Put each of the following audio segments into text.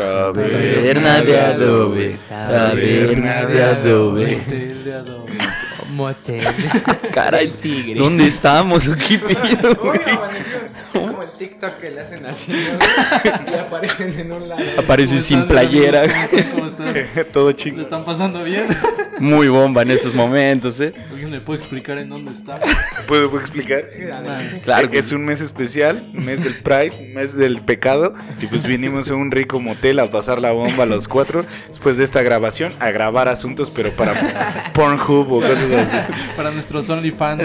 Taberna de adobe, taberna de adobe. De tigre. ¿Dónde estamos? ¿O ¿Qué pido? Uy, amaneció. Es como el TikTok que le hacen así, ¿no? Y aparecen en un lado. Aparece ¿Cómo sin playera. ¿Cómo están? Todo ¿Le chico. están pasando bien? Muy bomba en esos momentos, ¿eh? ¿Alguien me puede explicar en dónde está? ¿Puedo, puedo explicar? Adelante. Claro que es un mes especial, un mes del Pride, un mes del pecado. Y pues vinimos a un rico motel a pasar la bomba a los cuatro. Después de esta grabación, a grabar asuntos, pero para Pornhub o cosas así. Para nuestros OnlyFans.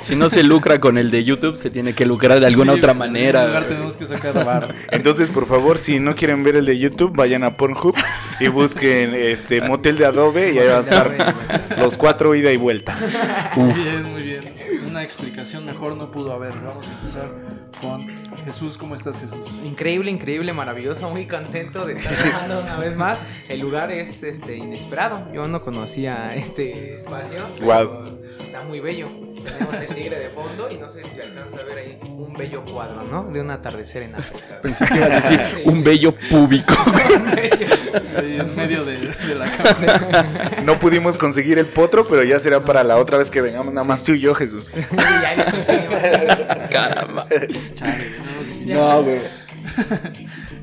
Si no se lucra con el de YouTube, se tiene que lucrar de alguna Sí, otra En algún lugar manera. tenemos que sacar bar. Entonces, por favor, si no quieren ver el de YouTube, vayan a Pornhub y busquen este motel de Adobe y ahí van a los cuatro ida y vuelta. Muy bien, muy bien. Una explicación mejor no pudo haber. Vamos a empezar con Jesús. ¿Cómo estás, Jesús? Increíble, increíble, maravilloso, muy contento de estar grabando una vez más. El lugar es este inesperado. Yo no conocía este espacio. pero Guau. Está muy bello. Tenemos el tigre de fondo y no sé si se alcanza a ver ahí un bello cuadro, ¿no? De un atardecer en África. Pensé que iba a decir un bello púbico. Ahí en medio de, de la cámara. No pudimos conseguir el potro, pero ya será para la otra vez que vengamos, nada más tú y yo, Jesús. Ya lo conseguimos. Caramba. Chale. No, güey.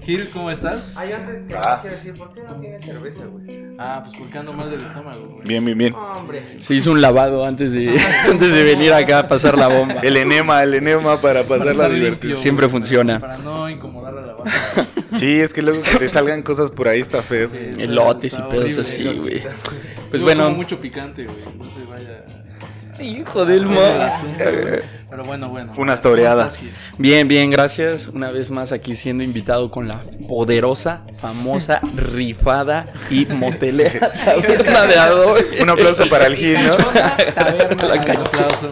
Gil, ¿cómo estás? Ay, antes que Ah. quiero decir, ¿por qué no tiene cerveza, güey? Ah, pues porque ando mal del estómago, güey. Bien, bien, bien. Hombre. Se hizo un lavado antes de, antes de venir acá a pasar la bomba. El enema, el enema para Para pasar la estar divertida. Siempre güey, funciona. Para no incomodar a la banda. Sí, es que luego que te salgan cosas por ahí está feo. Sí, está- Elotes y está pedos horrible. así, güey. Yo Pues como bueno. mucho picante, güey. No se vaya. Hijo del güey. Pero bueno, bueno. Unas ¿Cómo toreadas. estás, Gil? Bien, bien, gracias. Una vez más aquí siendo invitado con la poderosa, famosa, rifada y motelera taberna de Adobe. Un aplauso para el Gil, ¿no? Taberna. La Un calle. aplauso.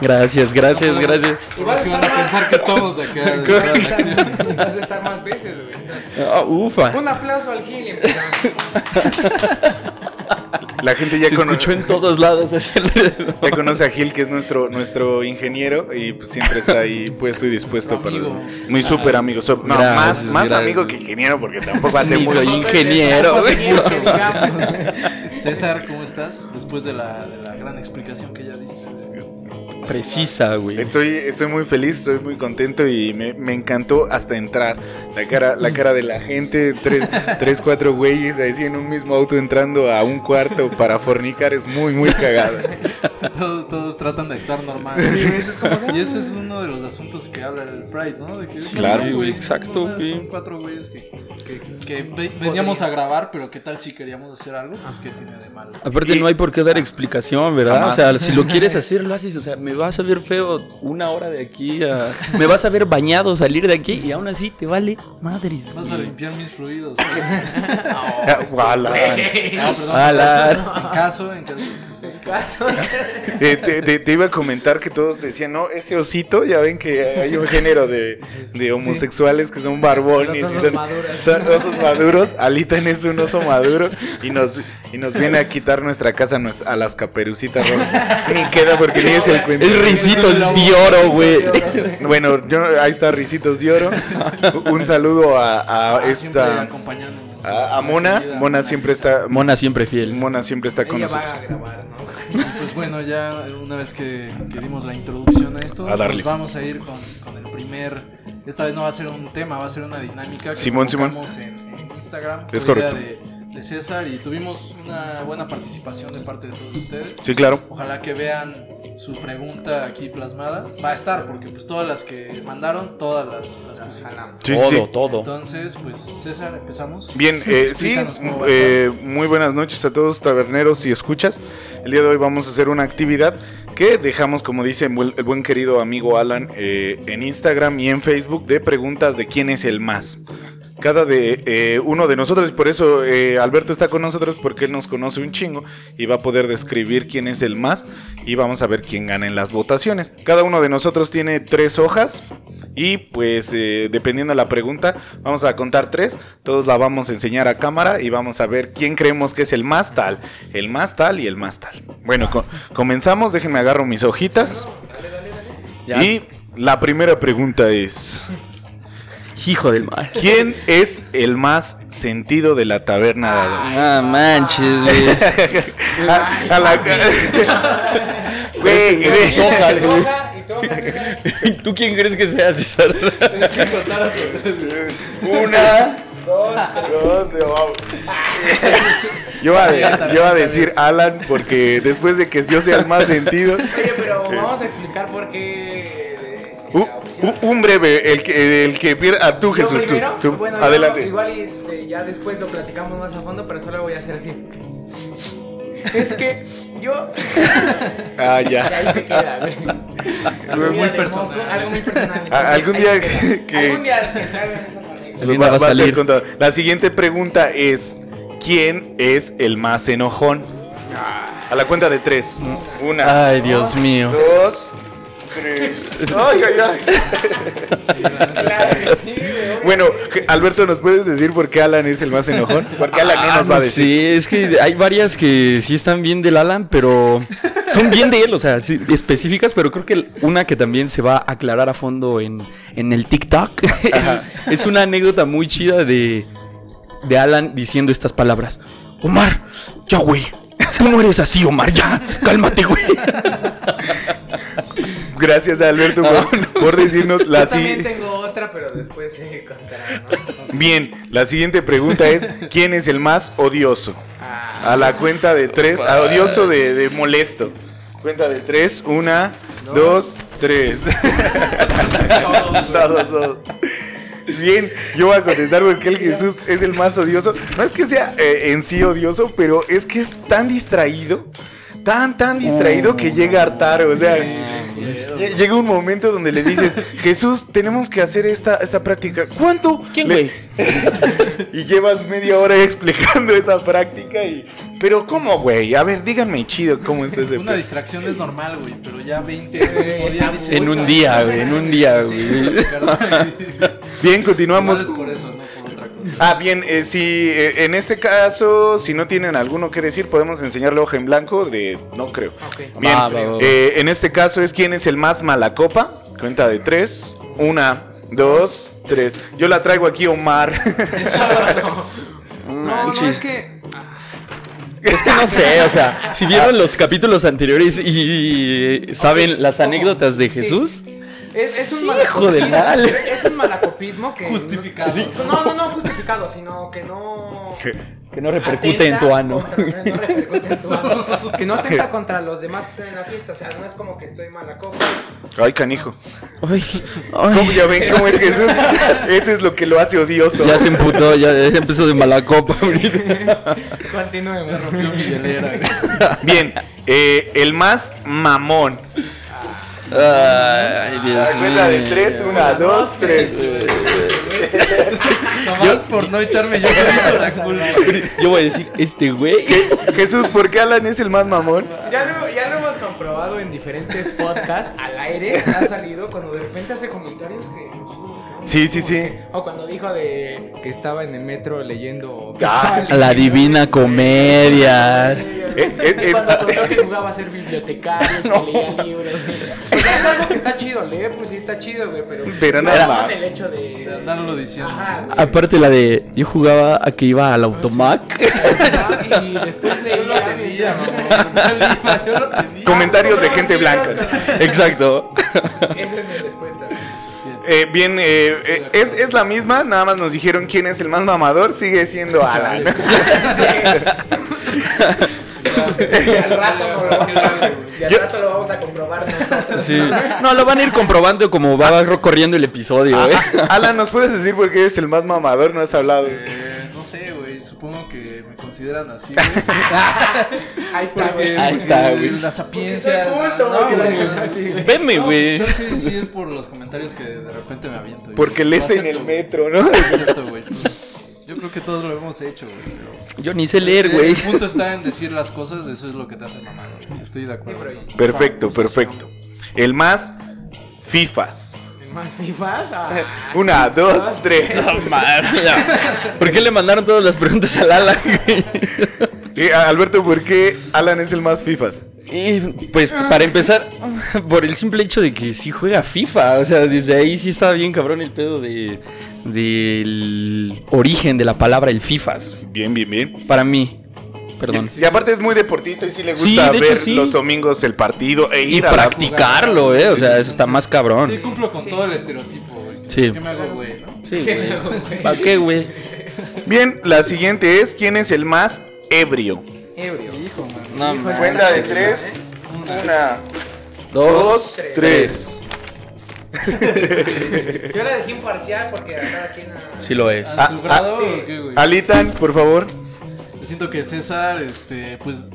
Gracias, gracias, gracias. Y vas a Si van a estar más- pensar que estamos acá. de toda la acción. Vas a estar más veces, güey. Ah, ufa. Un aplauso al Gil. La gente ya, Se cono- escuchó en todos lados ya conoce a Gil, que es nuestro, nuestro ingeniero, y pues siempre está ahí puesto y dispuesto para. Muy súper amigo. So- no, Gracias, más, más gracias. amigo que ingeniero, porque tampoco hace mucho. soy ingeniero. César, ¿cómo estás? Después de la, de la gran explicación que ya diste. Precisa, güey. Estoy, estoy muy feliz, estoy muy contento y me, me encantó hasta entrar. La cara, la cara de la gente, tres, tres, cuatro güeyes así en un mismo auto entrando a un cuarto para fornicar es muy, muy cagada. Todos, todos tratan de actuar normal. Y ese es uno de los asuntos que habla el Pride, ¿no? De que Sí, claro, güey, güey, exacto, no, güey. Son cuatro güeyes que, que, que ve- veníamos a grabar, pero ¿qué tal si queríamos hacer algo? Pues ¿qué tiene de malo? Aparte Y- no hay por qué dar explicación, ¿verdad? Jamás. O sea, si lo quieres hacer, lo haces. O sea, me vas a ver feo una hora de aquí a... Me vas a ver bañado salir de aquí y aún así te vale madres. Vas a limpiar mis fluidos. Ah, guala. Ah, perdón. Ala. En caso, en caso. pues, Eh, te, te- te iba a comentar que todos decían, no, ese osito, ya ven que hay un género de, de homosexuales que son barbones. Los y son, maduros. son osos maduros. Alitan es un oso maduro y nos, y nos viene a quitar nuestra casa nuestra- a las caperucitas rojas. Ni queda porque ni es el cuento. Es risitos de oro, güey. Bueno, yo, ahí está Ricitos de Oro. Un saludo a, a Ah, esta. acompañándonos. A, a Mona. Querida Mona siempre está. Mona siempre fiel. Mona siempre está con Ella va nosotros. a grabar, ¿no? Y pues bueno, ya una vez que, que dimos la introducción a esto, A darle. pues vamos a ir con, con el primer. Esta vez no va a ser un tema, va a ser una dinámica que Simón, Simón. en, en Instagram. Es correcto. de, de César y tuvimos una buena participación de parte de todos ustedes. Sí, claro. Ojalá que vean su pregunta aquí plasmada. Va a estar, porque pues todas las que mandaron, todas las, las pusimos. Sí, todo, sí. todo. Entonces, pues César, empezamos. Bien, eh, sí, a eh, muy buenas noches a todos taberneros y escuchas. El día de hoy vamos a hacer una actividad que dejamos, como dice el buen- el buen querido amigo Alan, eh, en Instagram y en Facebook de preguntas de quién es el más. Cada de eh, uno de nosotros, y por eso eh, Alberto está con nosotros, porque él nos conoce un chingo y va a poder describir quién es el más y vamos a ver quién gana en las votaciones. Cada uno de nosotros tiene tres hojas y pues eh, dependiendo de la pregunta, vamos a contar tres, todos la vamos a enseñar a cámara y vamos a ver quién creemos que es el más tal, el más tal y el más tal. Bueno, co- comenzamos, déjenme agarro mis hojitas. Ya. Y la primera pregunta es... Hijo del mal. ¿Quién es el más sentido de la taberna? Ah, manches, güey. A, a la Güey, sus güey. hojas, güey. ¿Tú quién crees que sea, César? Una, dos, dos, vamos. Yo iba, a, yo iba a decir Alan porque después de que yo sea el más sentido, Oye, pero vamos a explicar por qué. Un breve, el que, el que pierda, ah, tú Yo Jesús, tú, primero, tú. bueno, yo adelante. igual y eh, ya después lo platicamos más a fondo, pero solo voy a hacer así. Es que yo. Ah, Y ya. ahí se queda, güey. Algo muy personal. moco, Algo muy personal. A- entonces, algún día se que- que- Algún día que salgan esas anécdotas. Saliendo va a Va- a ser salir. contado. La siguiente pregunta es: ¿Quién es el más enojón? A la cuenta de tres. Una, Ay, Dios mío. dos, tres. Ay, ay, ay. Bueno, Alberto, ¿nos puedes decir por qué Alan es el más enojón? Porque Alan no Ah, nos va a decir. Sí, es que hay varias que sí están bien del Alan, pero son bien de él, o sea, sí, específicas, pero creo que una que también se va a aclarar a fondo en, en el TikTok es, es una anécdota muy chida de, de Alan diciendo estas palabras. Omar, ya güey, tú no eres así, Omar, ya, cálmate, güey. Gracias a Alberto por, por decirnos la Yo también tengo otra, pero después se contará, ¿no? Bien, la siguiente pregunta es: ¿Quién es el más odioso? Ah, A la cuenta de tres. ah, odioso de, de molesto. Cuenta de tres. Una, dos, tres. Todos, todos. Bien, yo voy a contestar porque el Jesús es el más odioso. No es que sea eh, en sí odioso, pero es que es tan distraído, tan, tan distraído que llega a hartar. O sea, lle- llega un momento donde le dices, Jesús, tenemos que hacer esta, esta práctica. ¿Cuánto? ¿Quién, güey? y llevas media hora explicando esa práctica y... Pero ¿cómo, güey? A ver, díganme chido cómo está ese Una distracción es normal, güey, pero ya 20 Eh, por día En un día, güey, en un día, güey. Bien, continuamos. es por eso, no. Ah, bien, eh, si eh, en este caso, si no tienen alguno que decir, podemos enseñarle hoja en blanco de... No creo. Bien, Va, va, va, va. eh, en este caso es quién es el más mala copa. Cuenta de tres. Una, dos, tres. Yo la traigo aquí, Omar. No, no, Manches. es que. Es que no sé, o sea, si vieron los capítulos anteriores y saben las anécdotas de Jesús, Es, es un Sí, malacopismo. hijo del mal. Es un malacopismo que. Justificado. No, no, no justificado, sino que no. que no repercute en tu ano. contra- no repercute en tu ano. Que no atenta contra los demás que están en la fiesta. O sea, no es como que estoy mala copa. Ay, canijo. Ay, ¿Cómo ay, ya ven cómo es Jesús? Eso es lo que lo hace odioso. ya se emputó, ya empezó de mala copa. Continuemos. Rompió mi hielera. Bien, eh, el más mamón. Ay, Dios Ay, cuenta de mío. tres, una, dos, tres. Nomás por no echarme yo solito la culpa. Yo voy a decir, este güey. Jesús, ¿por qué Alan es el más mamón? Ya lo, ya lo hemos comprobado en diferentes podcasts al aire. Ha salido cuando de repente hace comentarios que. Sí, sí, sí. que- o cuando dijo de que estaba en el metro leyendo. Ah, La divina comedia. Eh, eh, es- Cuando contó que jugaba a ser bibliotecario, que leía libros. güey. O sea, es algo que está chido. Leer, pues sí está chido, güey. Pero, Pero no nada más. el hecho de. De andarlo diciendo. Ajá. Aparte la de yo jugaba a que iba al automac. Ajá, Y después leía. Yo lo tenía, mamá. Yo lo tenía. Comentarios de gente blanca. Exacto. Es respuesta. Eh, bien, eh, eh, es, es la misma, nada más nos dijeron quién es el más mamador, sigue siendo Alan. Y al rato, no lo, y al Yo- rato lo vamos a comprobar nosotros. Sí. No, lo van a ir comprobando como va corriendo el episodio, ¿eh? Alan, ¿nos puedes decir por qué eres el más mamador? No has hablado. Eh, no sé, supongo que me consideran así, güey. Ahí está, Porque, güey. Ahí está, güey. La sapiencia. Veme, No, güey. yo sí, sí es por los comentarios que de repente me aviento. Porque lees en acepto, el metro, ¿no? Lo acepto, güey. Pues, Yo creo que todos lo hemos hecho, güey. pero- Yo ni sé leer, güey. El punto está en decir las cosas, eso es lo que te hace mamado. güey. Estoy de acuerdo. Perfecto, perfecto. El más FIFAs. ¿El más FIFAs? Ah. Una, dos, tres. ¿Por qué le mandaron todas las preguntas al Alan? Alberto, ¿por qué Alan es el más FIFAs? Y pues para empezar, por el simple hecho de que sí juega FIFA, o sea, desde ahí sí estaba bien cabrón el pedo de del origen de la palabra el FIFAs. Bien, bien, bien. Para mí, perdón. Y aparte es muy deportista y sí le Sí, gusta hecho, ver sí. los domingos el partido e Y ir a la practicarlo, eh, o sea, eso está más Sí, cabrón. cumplo con todo el estereotipo, güey. Sí. ¿Qué me hago, güey? no? Sí. ¿Para qué, güey? Bien, la siguiente es ¿quién es el más ebrio? Ebrio. Hijo, man. No, Hijo, man. Cuenta de tres. Una, Dos, dos, tres. Yo la dejé imparcial porque a cada quien. a- Sí lo es. ¿A su grado sí. o qué, güey? Alitan, por favor. Siento que César, este, pues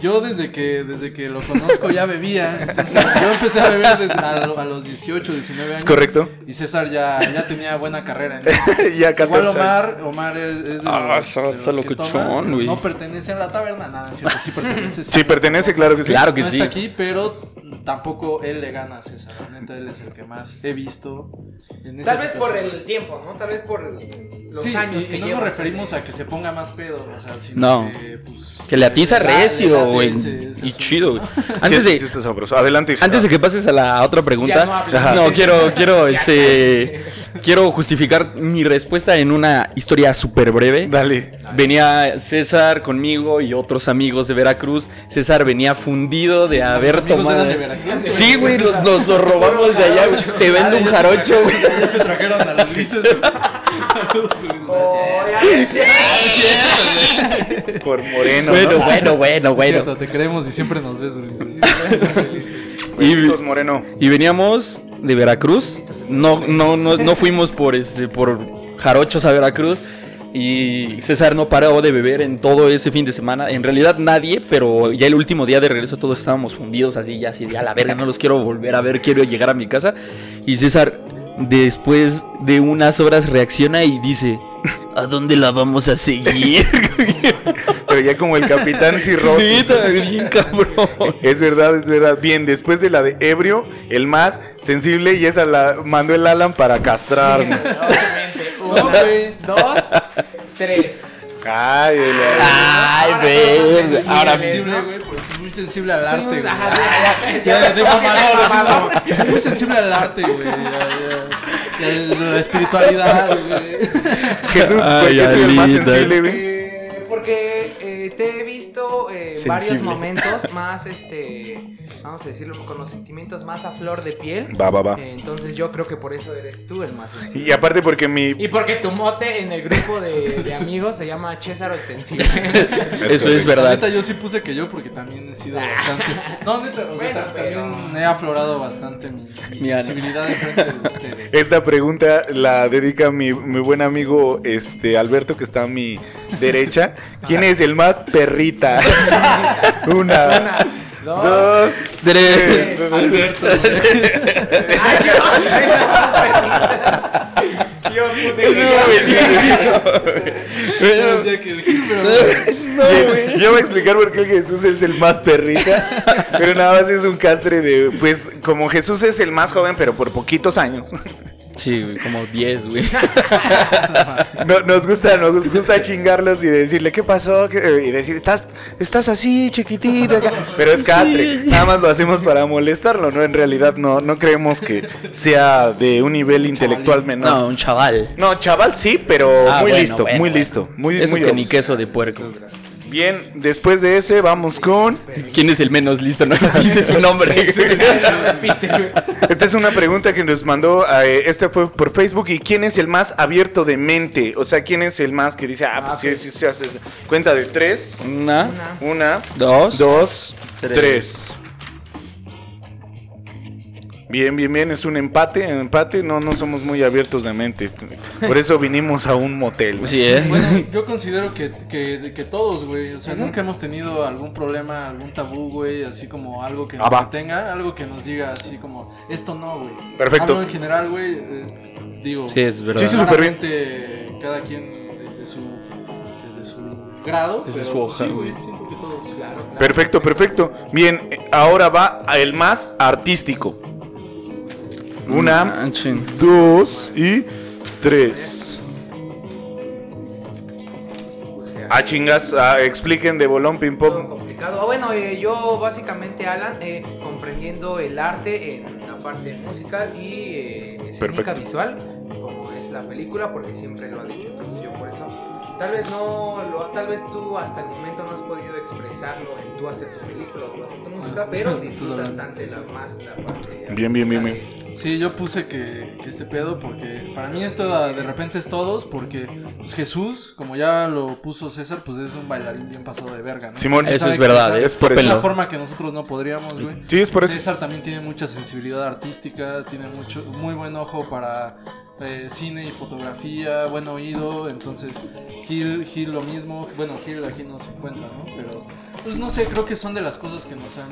yo desde que desde que lo conozco ya bebía, entonces yo empecé a beber desde a, lo- a los 18, 19 años. Es correcto. Y César ya, ya tenía buena carrera en eso. ya 14 Igual. Omar, Omar es, es de Ah, los, de los que toma. No pertenece a la taberna, nada, cierto, sí pertenece. Sí, pertenece, claro que sí. Claro que no sí. está aquí, pero tampoco él le gana a César. Neta, él es el que más he visto en Tal vez por el tiempo, ¿no? Tal vez por los Sí, años y, que y no llevas nos referimos a que se ponga más pedo, o sea, sino No. que, pues, Que le atiza le da- le recio, güey. Y chido. Antes de, sí. Adelante. Antes de que pases a la otra pregunta, no quiero, quiero, ese, quiero justificar mi respuesta en una historia súper breve. Dale. Venía César conmigo y otros amigos de Veracruz. César venía fundido de haber tomado. eran de Veracruz, Sí, güey, los, los- los robamos de allá, güey. Te vendo un jarocho, güey. Ya se trajeron a los grises. Oh, Por Moreno. Bueno, ¿no? bueno, bueno, bueno. Cierto, te creemos y siempre nos ves, Ulises. Y, Moreno. y veníamos de Veracruz. No, no, no, no fuimos por este, por jarochos a Veracruz. Y César no paró de beber en todo ese fin de semana. En realidad nadie, pero ya el último día de regreso todos estábamos fundidos así, ya así, ya la verga, no los quiero volver a ver, quiero llegar a mi casa. Y César, después de unas horas, reacciona y dice, ¿a dónde la vamos a seguir? Pero ya como el capitán cirrosis. Bien cabrón. Es verdad, es verdad. Bien, después de la de ebrio, el más sensible y esa la mandó el Alan para castrarme. Obviamente. Uno, dos, tres. Ay, el- Ay, ves. Ahora sí, sensible, güey, pues muy sensible al arte, güey. Ya, de. Muy sensible al arte, güey. ya, ya. Ya, La espiritualidad, güey. Jesús, ¿por qué soy el más sensible, güey? Porque eh, te he visto eh, varios momentos más, este, vamos a decirlo, con los sentimientos más a flor de piel. Va, va, va. Eh, entonces yo creo que por eso eres tú el más sensible. Y aparte porque mi... Y porque tu mote en el grupo de, de amigos se llama César el Sensible. Eso es La verdad. neta, yo sí puse que yo porque también he sido bastante. No, neta, o sea, Bueno, ta- pero- también he aflorado bastante mi, sensibilidad en frente de ustedes. Esta pregunta la dedica mi, mi buen amigo este Alberto que está a mi derecha. ¿Quién es el más perrita? Una, Una, dos, dos, Tres. tres. Alberto, Ay, yo puse el Gil, pero- Yo voy a explicar por qué Jesús es el más perrita, pero nada más es un castre de, pues como Jesús es el más joven, pero por poquitos años, Sí, güey, como 10, güey. no- nos gusta, nos gusta chingarlos y decirle qué pasó, ¿Qué-?" y decir estás, estás así chiquitito, acá?". pero es castre, nada más lo hacemos para molestarlo, no, en realidad no, no creemos que sea de un nivel intelectual menor. No, un chaval. No, chaval sí, pero Ah, muy bueno, listo, bueno, muy bueno. listo, muy, Eso muy que obvio. ni queso de puerco. Bien, después de ese vamos con ¿Quién es el menos listo? No dice su nombre. Esta es una pregunta que nos mandó, eh, este fue por Facebook, ¿y quién es el más abierto de mente? O sea, ¿quién es el más que dice, ah, pues Ah, sí, sí, sí, hace eso? Cuenta de tres, Una, una, dos, dos, tres. tres. Bien, bien, bien, es un empate, empate, no, no somos muy abiertos de mente. Por eso vinimos a un motel. Sí, ¿eh? Bueno, yo considero que, que, que todos, güey. O sea, nunca hemos tenido algún problema, algún tabú, güey. Así como algo que Ah, nos va. detenga, algo que nos diga así como, esto no, güey. Perfecto. Hablo en general, güey. eh, digo, Sí, es verdad. Sí, sí, súper bien. cada quien desde su, desde su grado. Desde pero, su pues, hoja, Sí, güey, güey. siento que todos. Claro, claro. Perfecto, perfecto. Bien, eh, ahora va el más artístico. Una, Manchen. dos y tres. Ah, chingas, ah, expliquen de bolón ping todo pong. complicado. Ah, bueno, eh, yo básicamente, Alan, eh, comprendiendo el arte en la parte musical y eh, escénica Perfecto. visual, como es la película, porque siempre lo ha dicho, entonces yo por eso. Tal vez no, lo, tal vez tú hasta el momento no has podido expresarlo en tú hacer tu película o tú hacer tu música, pero disfrutas tanto la más la parte Bien, bien, bien. Sí, yo puse que, que este pedo porque para mí esto ah, de repente es todos porque pues, Jesús, como ya lo puso César, pues es un bailarín bien pasado de verga, ¿no? Simón, Eso es verdad, es por eso. una forma que nosotros no podríamos, güey. Sí, es por eso. César también tiene mucha sensibilidad artística, tiene mucho, muy buen ojo para eh, cine y fotografía, buen oído, entonces Gil, Gil lo mismo, bueno, Gil aquí no se encuentra, ¿no? Pero, pues no sé, creo que son de las cosas que nos han,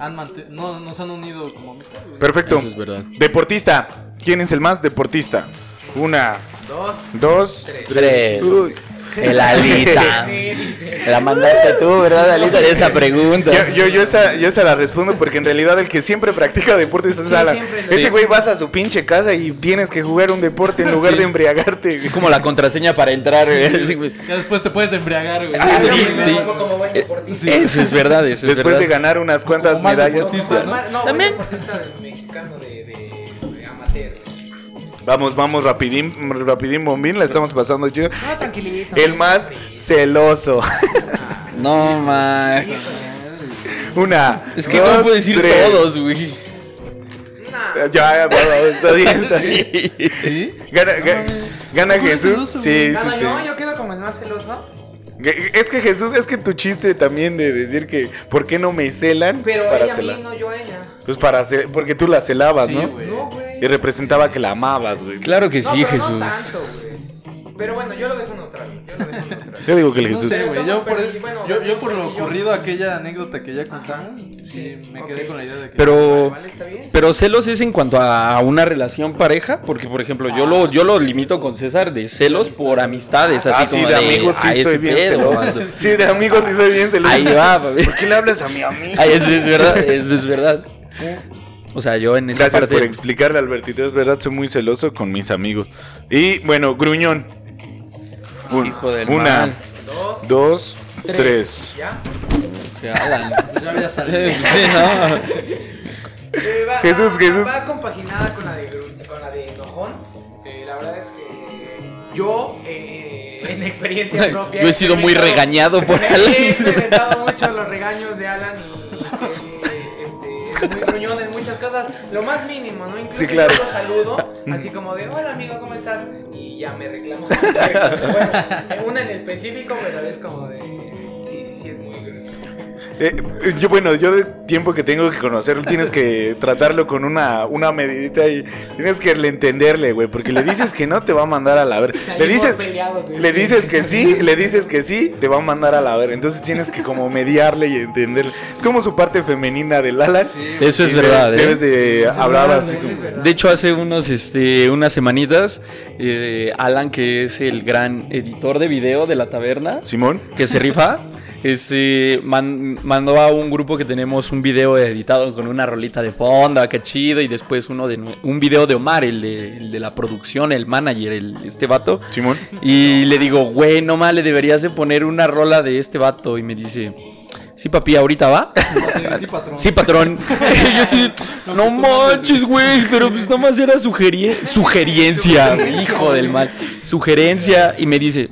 han mante- no, nos han unido como amistad. güey. Perfecto. Eso es verdad. Deportista. ¿Quién es el más deportista? Una, Dos, dos, tres. Tres. Uy. El Alita. La mandaste tú, ¿verdad, Alita? De esa pregunta. Yo, yo, yo, esa, yo esa la respondo porque en realidad el que siempre practica deportes es Sí, Alan. Ese Sí. güey vas a su pinche casa y tienes que jugar un deporte en lugar Sí. de embriagarte. Es como la contraseña para entrar. güey. Sí, güey. Ya después te puedes embriagar, güey. Ah, sí, me sí. vuelvo como buen deportista. Eso es verdad, eso es Después de ganar unas cuantas medallas. mal- no, También. buen deportista de- mexicano Vamos, vamos, rapidín, rapidín, bombín, la estamos pasando chido. No, tranquilito. El no, más sí. celoso. No, Max. Una. Es que dos, no puedo decir tres. todos, güey. Nah. Ya, ya, bueno, está bien, está bien. Sí. ¿Sí? Gana, ga- gana ¿Cómo es Jesús. celoso, Sí, güey? sí, yo, yo quedo como el más celoso. Es que Jesús, es que tu chiste también de decir que ¿por qué no me celan? Pero para ella a celar. mí, no yo a ella. Pues para ce- porque tú la celabas, Sí, ¿no? No, güey. Y representaba que la amabas, güey. Claro que No, sí, pero Jesús. No tanto, güey. Pero bueno, yo lo dejo neutral. Yo lo dejo neutral. Yo digo que el No Jesús. sé, güey. Yo por, Perdí, bueno, yo, perdí, yo por lo yo. ocurrido, aquella anécdota que ya contamos, sí, sí, me ok. quedé con la idea de que. Pero, Vale, está bien. pero celos es en cuanto a una relación pareja, porque por ejemplo yo lo yo lo limito con César de celos por amistades, así Ah, sí, como de amigos sí "Ay, soy bien pedo, celoso. vato". Sí, de amigos sí soy bien celoso. Ahí va, papi. ¿Por qué le hablas a mi amigo? Ay, eso es verdad, eso es verdad. O sea, yo en esa Gracias parte por explicarle, Albertito. Es verdad, soy muy celoso con mis amigos. Y bueno, gruñón. Un- Hijo del una, mal. Dos, dos, tres. ¿Ya? Que Alan. Ya había salido. Sí, no. Eh, va, Jesús, va, Jesús. Va compaginada con la de, con la de Enojón. Eh, la verdad es que yo, eh, en experiencia propia. Yo he sido muy regañado por He Alan. experimentado mucho los regaños de Alan y es muy gruñón en muchas cosas. Lo más mínimo, ¿no? Incluso Sí, claro. yo lo saludo, así como de, hola amigo, ¿cómo estás? Y ya me reclamo. bueno, una en específico, pero es como de, Eh, eh, yo, bueno, yo de tiempo que tengo que conocerlo, tienes que tratarlo con una, una medidita y tienes que le entenderle, güey, porque le dices que no, te va a mandar a la ver. Le dices, peleados de le este- dices que sí, le dices que sí, te va a mandar a la ver. Entonces tienes que como mediarle y entenderle. Es como su parte femenina del Alan. Eso es verdad, debes, ¿eh? debes de hablar así. Como-. De hecho, hace unos, este, unas semanitas, eh, Alan, que es el gran editor de video de la taberna, Simón. que se rifa, este, man- mandó a un grupo que tenemos un video editado con una rolita de fondo, acá chido, y después uno de un video de Omar, el de, el de la producción, el manager, el, este vato. Simón. Y le digo, güey, no mal, le deberías de poner una rola de este vato. Y me dice, sí, papi, ahorita va. Sí, patrón. Sí, patrón. Y yo sí, no manches, güey, pero pues nada más era sugerie- sugerencia, hijo del mal. Sugerencia. Y me dice,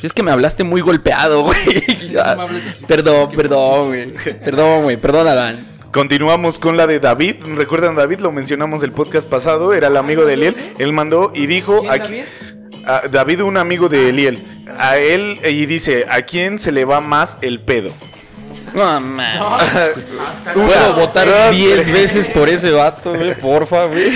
pues es que me hablaste muy golpeado, güey. Perdón, perdón, güey. Perdón, güey, perdón, Alan. Continuamos con la de David. ¿Recuerdan David? Lo mencionamos el podcast pasado. Era el amigo de Eliel. Él mandó y dijo ¿Quién, aquí. David? a David, un amigo de Eliel. A él y dice, ¿a quién se le va más el pedo? No, man. Puedo votar 10 veces por ese vato, güey. Porfa, güey.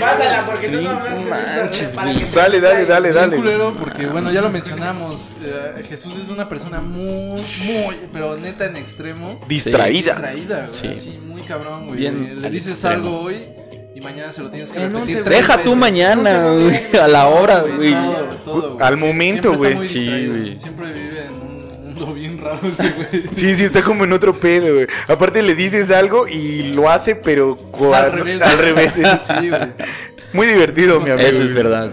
Pásala, porque tú no hablaste de manches, güey. que- Dale, dale, dale, dale. culero porque, bueno, ya lo mencionamos. eh, Jesús es una persona muy, muy, pero neta en extremo. Distraída. Distraída, güey. Sí. Así, muy cabrón, güey. Bien Le al dices extremo. algo hoy y mañana se lo tienes que En un repetir. segundo. tres Deja tú veces. mañana, güey. A la hora, güey. Todo, todo, güey. Al Sie- momento, siempre está güey. muy Sí, distraído. güey. Siempre vive en un bien raro ese güey. Sí, sí, está como en otro pedo, güey. Aparte le dices algo y lo hace, pero Al revés. Al revés. Sí, güey. Muy divertido, mi amigo. Eso es verdad.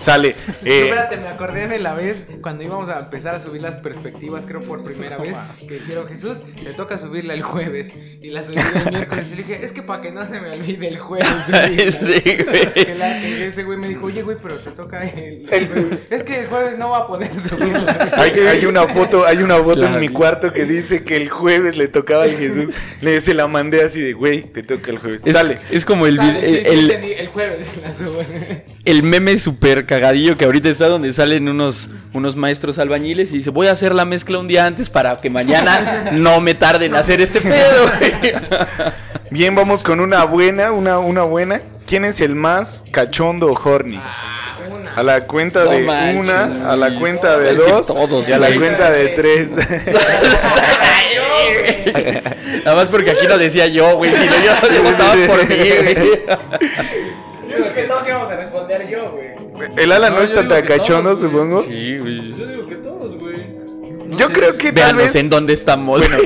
Sale. eh, Espérate, me acordé de la vez cuando íbamos a empezar a subir las perspectivas, creo por primera vez, que dijeron, Jesús, te toca subirla el jueves. Y la subí el miércoles y le dije, es que para que no se me olvide el jueves. subirla". Sí, güey. Que, la- que ese güey me dijo, oye, güey, pero te toca el, el jueves". Es que el jueves no va a poder subirla. hay, hay una foto, hay una foto en mi cuarto que dice que el jueves le tocaba al Jesús. Le se la mandé así de, güey, te toca el jueves. Es, Sale. es como el, Sale, vid- sí, sí, el, entendí, el jueves la subo. El meme super cagadillo que ahorita está donde salen unos, unos maestros albañiles y dice voy a hacer la mezcla un día antes para que mañana no me tarde en hacer este pedo. güey". Bien, vamos con una buena, una, una buena. ¿Quién es el más cachondo horny? Una. A la cuenta No de manches, una, a la cuenta de dos todos, y a la güey. cuenta de tres. Nada más porque aquí lo decía yo, güey. Si no, yo votaba por mí, güey. El ala no, está tan todos, cachondo, supongo. Sí, güey. Yo digo que todos, güey. No Yo sé. creo que tal vez. en dónde estamos.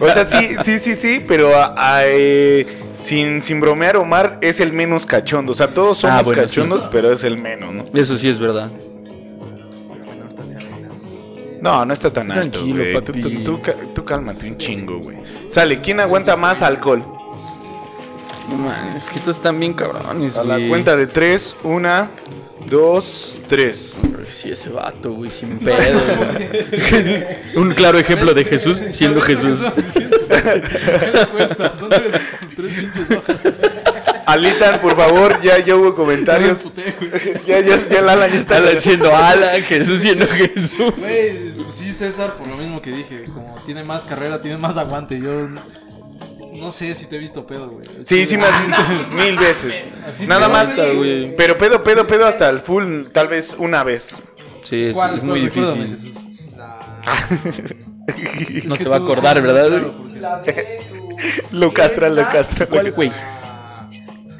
O sea, sí, sí, sí, sí, pero a- a, eh, sin, sin bromear, Omar es el menos cachondo. O sea, todos somos Ah, bueno, cachondos, sí. pero es el menos, ¿no? Eso sí es verdad. No, no está tan alto, Tranquilo, güey. Tú, papi. tú, tú ca- tú cálmate un chingo, güey. Sale, ¿quién aguanta más alcohol? No man, es que estos están bien cabrones, A la cuenta de tres, una, dos, tres. Sí, ese vato, güey, sin pedo. güey. Un claro ejemplo de Jesús siendo Jesús. ¿Qué cuesta? Son tres, tres pinches hojas. Alitan, por favor, ya, ya hubo comentarios. Ya ya, ya, ya Lala ya está. Alan siendo Alan, Jesús siendo Jesús. Güey, sí, César, por lo mismo que dije, como tiene más carrera, tiene más aguante. Yo no, sé si te he visto pedo, güey. Sí, sí me has visto mil veces. Así Nada más, basta, güey. pero pedo, pedo, pedo hasta el full, tal vez una vez. Sí, es, ¿Cuál? es muy Recuérdame, difícil. Jesús. No se va a acordar, ¿verdad? Claro, porque- La de tu. Lo castra, lo fiesta, castra. ¿Cuál, güey?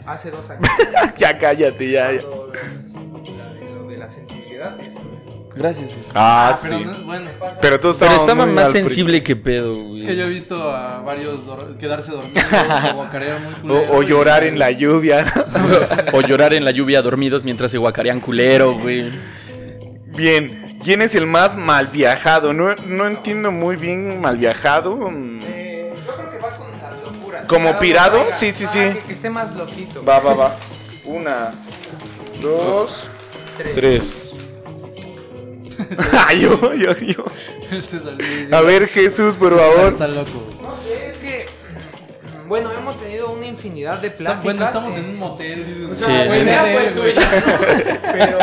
Hace dos años. ya cállate, ya, ya. Cuando la de- Lo de la sensibilidad. esa. Gracias. Ah, Pero sí. no- bueno, Pero Pero estaba muy más sensible que pedo, güey. es que yo he visto a varios dor- quedarse dormidos o guacarear muy culero. O, o y- llorar en la lluvia. o llorar en la lluvia dormidos mientras se guacarean culero, güey. Bien, ¿quién es el más mal viajado? No, no entiendo muy bien mal viajado. Eh, yo creo que va con las locuras. ¿Como pirado? uno Sí, sí, ah, sí. Que, que esté más loquito. Va, va, va. Una, dos, Tres. tres. Ah, yo, yo, yo. El César, sí, A ver, Jesús, por César favor. Está loco. No sé, es que. Bueno, hemos tenido una infinidad de Está- pláticas. bueno, estamos eh, en un motel. Sí. la idea fue güey. tuya, ¿no? Pero,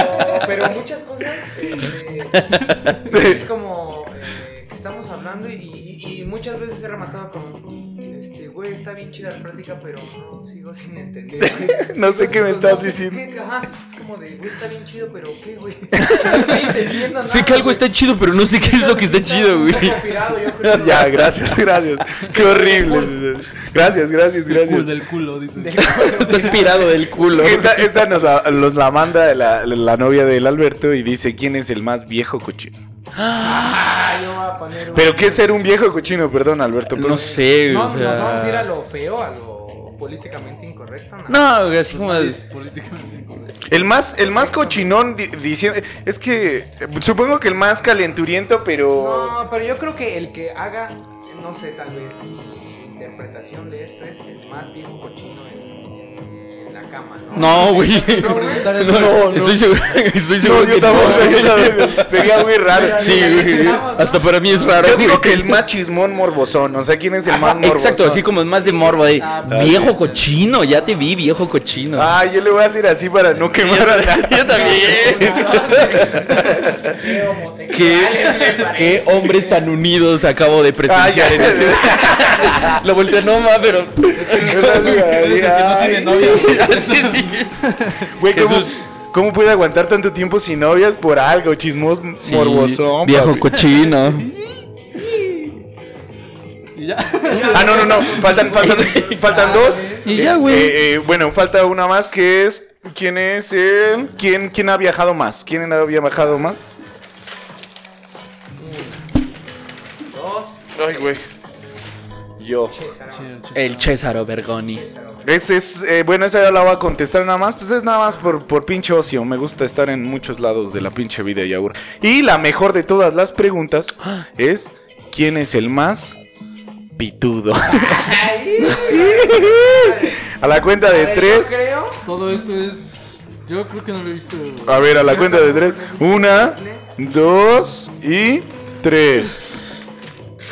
pero muchas cosas. este, es como eh, que estamos hablando y, y- y muchas veces he rematado con. Este, güey, está bien chida la práctica, pero no sigo sin entender. güey. No Sigo sé qué me estás no diciendo. qué- ajá, es como de, güey, está bien chido, pero ¿qué, güey? No Sé que algo güey. está chido, pero no sé qué es lo que está chido, güey. Ya, gracias, gracias. Qué horrible. Gracias, gracias, gracias. del culo, dice. Está inspirado del culo. Esa, esa nos, la, nos la manda la, la novia del Alberto y dice quién es el más viejo cochino. Ah, yo voy a poner un- Pero qué es ser un viejo cochino, perdón, Alberto. pero- No sé, No, o nos vamos a ir a lo feo, a lo políticamente incorrecto. ¿no? No, así como. Es políticamente incorrecto. El más, el más cochinón di- diciendo. Es que supongo que el más calenturiento, pero. No, pero yo creo que el que haga, no sé, tal vez mi interpretación de esto es el más viejo cochino en, en- la cama, ¿no? No, güey. No, No. Estoy seguro, estoy No, seguro yo tampoco. Sería muy raro. Sí, güey. Hasta para mí es raro. Yo digo que el más chismón morbosón. O sea, ¿quién es el más morbosón? Exacto, así como es más de morbo de Ah, viejo cochino, ya te vi, viejo cochino. Ah, yo le voy a hacer así para no quemar a yo también. Qué homosexuales, me ¿Qué, parece. qué hombres tan unidos acabo de presenciar Ah, en este. Lo volteé, no ma, pero. El que no tiene novia. Sí, sí. Güey, ¿cómo, Jesús. ¿cómo puede aguantar tanto tiempo sin novias por algo? Chismos Sí, morbosón. Viejo papi. cochino. Y ya. Ah, no, no, no. Faltan, faltan, faltan dos. Y ya, güey. Eh, eh, bueno, falta una más que es. ¿Quién es el. ¿Quién, quién ha viajado más? ¿Quién ha viajado más? Dos. Ay, güey. Yo. El César Bergoni. Ese es, eh, bueno, esa ya la voy a contestar nada más. Pues es nada más por, por pinche ocio. Me gusta estar en muchos lados de la pinche vida y aburro. Y la mejor de todas las preguntas es: ¿quién es el más pitudo? A la cuenta de ver, tres. Yo creo. Todo esto es. Yo creo que no lo he visto. A ver, a la cuenta de tres. Una, dos y tres.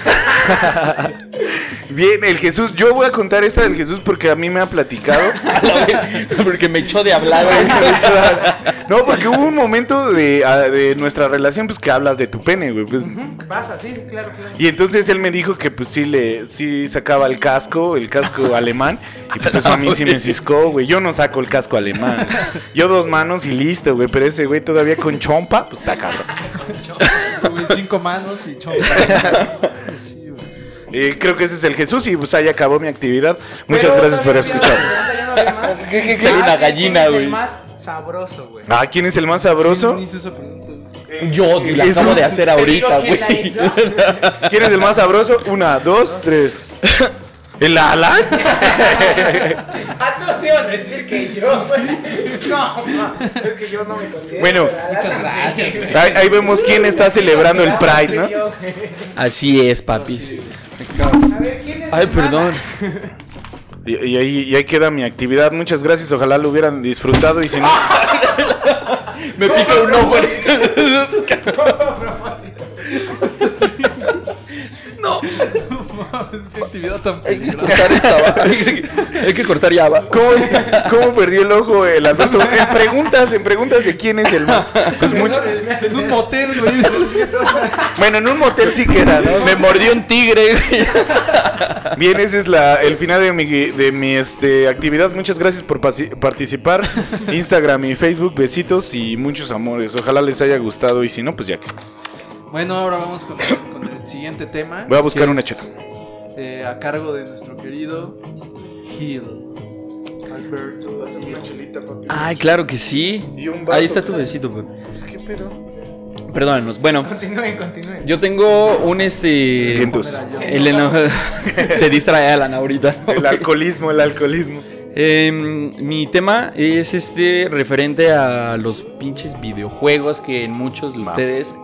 Bien, el Jesús. Yo voy a contar esta del Jesús porque a mí me ha platicado. Porque me echó de hablar. No, porque hubo un momento de, a- de nuestra relación pues que hablas de tu pene, güey. pues. ¿Qué pasa? Sí, sí, claro, claro. Y entonces él me dijo que pues sí le sí sacaba el casco, el casco alemán, y pues eso a mí sí me ciscó, güey. Yo no saco el casco alemán. Yo dos manos y listo, güey, pero ese güey todavía con chompa, pues está cabrón. Güey, cinco manos y chompa. Sí, güey. Eh, creo que ese es el Jesús y pues ahí acabó mi actividad. Muchas Pero gracias por escuchar. más. Soy una Ah, gallina, ¿quién es güey. el más sabroso, güey. Ah, ¿quién es el más sabroso? Ni hizo esa pregunta. Yo la acabo de hacer ahorita, güey. hizo. ¿Quién es el más sabroso? Una, dos, tres. ¿El Alan? Ah, todos iban a decir que yo, güey. No, ma, es que yo no me considero. Bueno, muchas sí, gracias, güey. Ahí, ahí vemos quién está celebrando el Pride, ¿no? Yo. Así es, papis. A ver, ¿quién es Ay, perdón. Y, y ahí, y ahí queda mi actividad. Muchas gracias. Ojalá lo hubieran disfrutado. Y si no, Me pica un ojo. Qué actividad tan peligrosa. cortar esta va. Hay que cortar ya, va. ¿cómo, cómo perdió el ojo el? En preguntas, en preguntas de quién es el más. Pues mucho. En un motel, güey. Bueno, en un motel sí queda, ¿no? Me mordió un tigre, güey. Bien, ese es la, el final de mi, de mi este, actividad. Muchas gracias por pasi- participar. Instagram y Facebook, besitos y muchos amores. Ojalá les haya gustado. Y si no, pues ya que. Bueno, ahora vamos con, con el siguiente tema. Voy a buscar que una es, chela. Eh, a cargo de nuestro querido Gil. Alberto. Ay, claro que sí. Y un vaso. Ahí está tu besito, Pepe. ¿Qué pedo? Perdónanos. Bueno, Continúen, continúen. yo tengo un este. Vientos. El eno- se distrae Alan ahorita. ¿no? El alcoholismo, el alcoholismo. Em, mi tema es este referente a los pinches videojuegos que en muchos de ustedes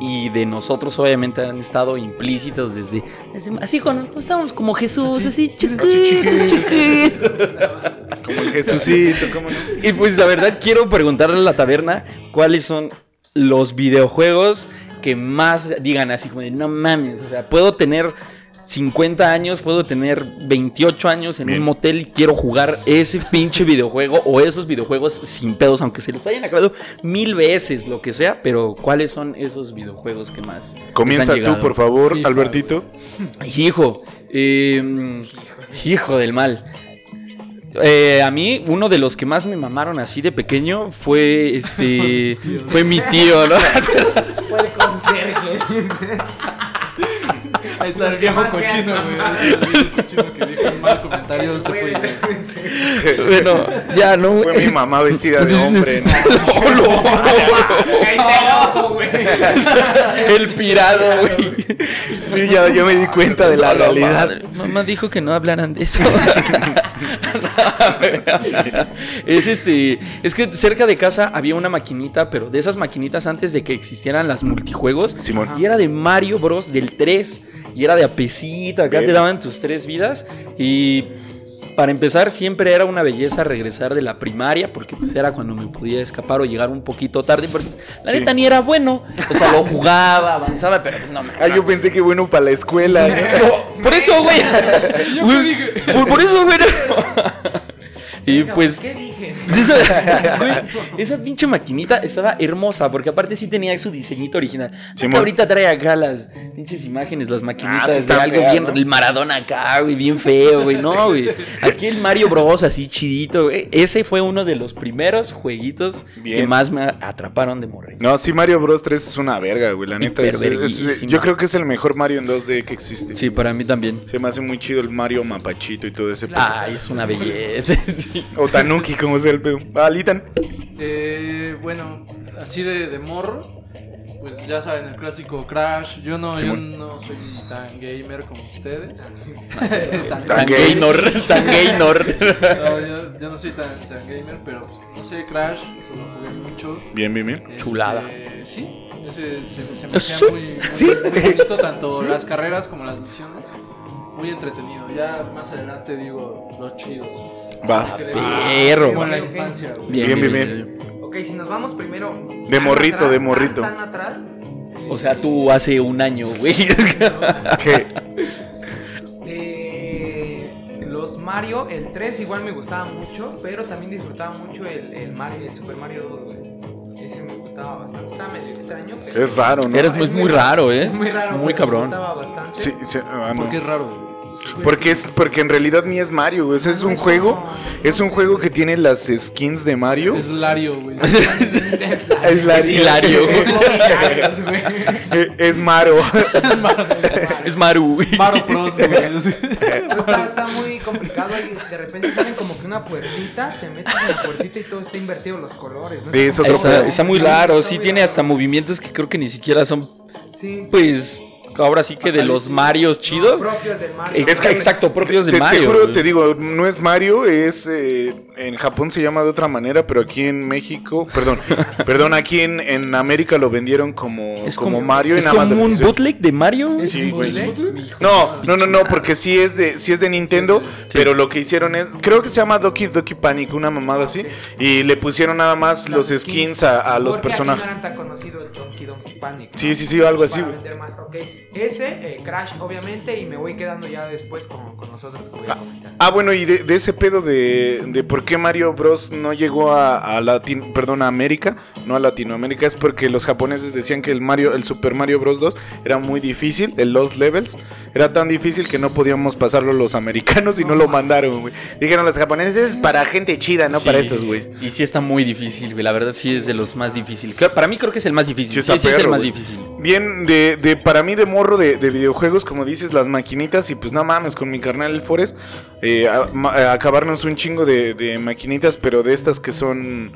y de nosotros obviamente han estado implícitos desde, desde- así cuando, cuando estábamos como Jesús, así, chiquito, chiquito. chiquito. Como el Jesucito, ¿cómo no? Y pues la verdad quiero preguntarle a la taberna cuáles son los videojuegos que más digan así como de no mames, o sea, puedo tener 50 años, puedo tener 28 años en Bien. un motel y quiero jugar ese pinche videojuego o esos videojuegos sin pedos, aunque se los hayan acabado mil veces, lo que sea, pero ¿cuáles son esos videojuegos que más? han Comienza tú, por favor, FIFA. Albertito. Hijo, eh, hijo del mal. Eh, a mí, uno de los que más me mamaron así de pequeño fue este. fue mi tío, ¿no? Fue el conserje. Ahí está el viejo cochino, güey. El viejo cochino que dijo un mal comentario se fue. bueno, ya no. Fue mi mamá vestida de hombre. ¿no? Loco, güey. El pirado, güey. Sí, ya yo me di cuenta de la Solo realidad. Mamá dijo que no hablaran de eso. es este, es que cerca de casa había una maquinita, pero de esas maquinitas antes de que existieran las multijuegos. Simón. Y era de Mario Bros. del 3. Y era de apesito. Acá Bien. te daban tus tres vidas. Y para empezar, siempre era una belleza regresar de la primaria, porque pues era cuando me podía escapar o llegar un poquito tarde, porque pues, la Sí. neta ni era bueno. O sea, lo jugaba, avanzaba, pero pues no me. Ah, yo pensé que bueno para la escuela. ¿no? No, por eso, güey. Güey, Por, por eso, güey. Y pues. ¿Qué? Pues esa, güey, esa pinche maquinita estaba hermosa, porque aparte sí tenía su diseñito original. Sí, ahorita trae acá las pinches imágenes, las maquinitas Ah, sí de algo bien, ¿no? el Maradona acá, güey, bien feo, güey. No, güey. Aquí el Mario Bros. así chidito, güey. Ese fue uno de los primeros jueguitos que más me atraparon de morrer. No, sí, Mario Bros 3 es una verga, güey. La neta, es- es- yo creo que es el mejor Mario en 2D que existe. Sí, para mí también. Se me hace muy chido el Mario Mapachito y todo ese. Ay, es una belleza. O Tanuki, como sea el pedo. Ah, Litan. Eh, bueno, así de, de morro, pues ya saben, el clásico Crash. Yo no, yo Simón. no soy tan gamer como ustedes. Tan- Tan gay. gaynor, tan gaynor. No, yo, yo no soy tan, tan gamer, pero pues, no sé, Crash, lo jugué mucho. Bien, bien, bien. Este, Chulada. Sí, ese se, se me Sí. hacía muy, muy, Sí. muy bonito, tanto las carreras como las misiones. Muy entretenido. Ya más adelante digo los chidos. Va. Quedé Perro. Como en la infancia, güey. Bien, Bien, bien. Ok, si nos vamos primero. De tan morrito, atrás, de tan, morrito. Tan, atrás. O sea, tú hace un año, güey. ¿Qué? Eh, los Mario, el 3 igual me gustaba mucho, pero también disfrutaba mucho el, el Mario, el Super Mario 2, güey. Ese me gustaba bastante, estaba medio extraño. Pero Es raro, ¿no? Eres- es muy raro, ¿eh? Es muy raro. Muy cabrón. Me gustaba bastante. Sí, sí, ah, no. Porque es raro. Pues, Porque es porque en realidad ni es Mario, güey. O sea, es un es juego, es un juego que tiene las skins de Mario. Es Lario, güey. Es hilario. Hilarios, güey. Eh, Es Maro. Es Maru, güey. Maro Bros, güey. Está, está muy complicado y de repente salen como que una puertita, te metes en la puertita y todo está invertido los colores. es otro Está, está muy raro, sí tiene hasta movimientos que creo que ni siquiera son, Sí. pues, ahora sí que de los Marios chidos. No, propios del Mario. Es que exacto, propios de Te- te, Mario. juro, güey. te digo, no es Mario, es eh, en Japón se llama de otra manera, pero aquí en México, perdón, perdón, aquí en, en América lo vendieron como, Es como, como, Mario y es nada como un bootleg de Mario. ¿Es Sí, un güey. bootleg? No, no, no, no, porque sí es de, sí es de Nintendo, Sí, pero lo que hicieron es, creo que se llama Doki Doki Panic, una mamada así, y le pusieron nada más los skins a, a los personajes. No eran tan conocido el Donkey Donkey Panic. ¿no? Sí, sí, sí, algo así, Para vender más. Ese, eh, Crash, obviamente, y me voy quedando ya después con, con los otros que voy a comentar. Ah, bueno, y de, de ese pedo de, de por qué Mario Bros. no llegó a, a Latin, perdón, a América, no a Latinoamérica, es porque los japoneses decían que el Mario, el Super Mario Bros. 2 era muy difícil, el Lost Levels, era tan difícil que no podíamos pasarlo los americanos y no lo mandaron, güey. Dijeron los japoneses para gente chida, no Sí, para estos, güey. Y sí está muy difícil, güey. La verdad sí es de los más difíciles. Para mí creo que es el más difícil. Sí, Sí, es el más difícil. Bien, de, de para mí de morro de, de videojuegos, como dices, las maquinitas y pues no mames, con mi carnal el Forest, eh, a acabarnos un chingo de maquinitas, pero de estas que son,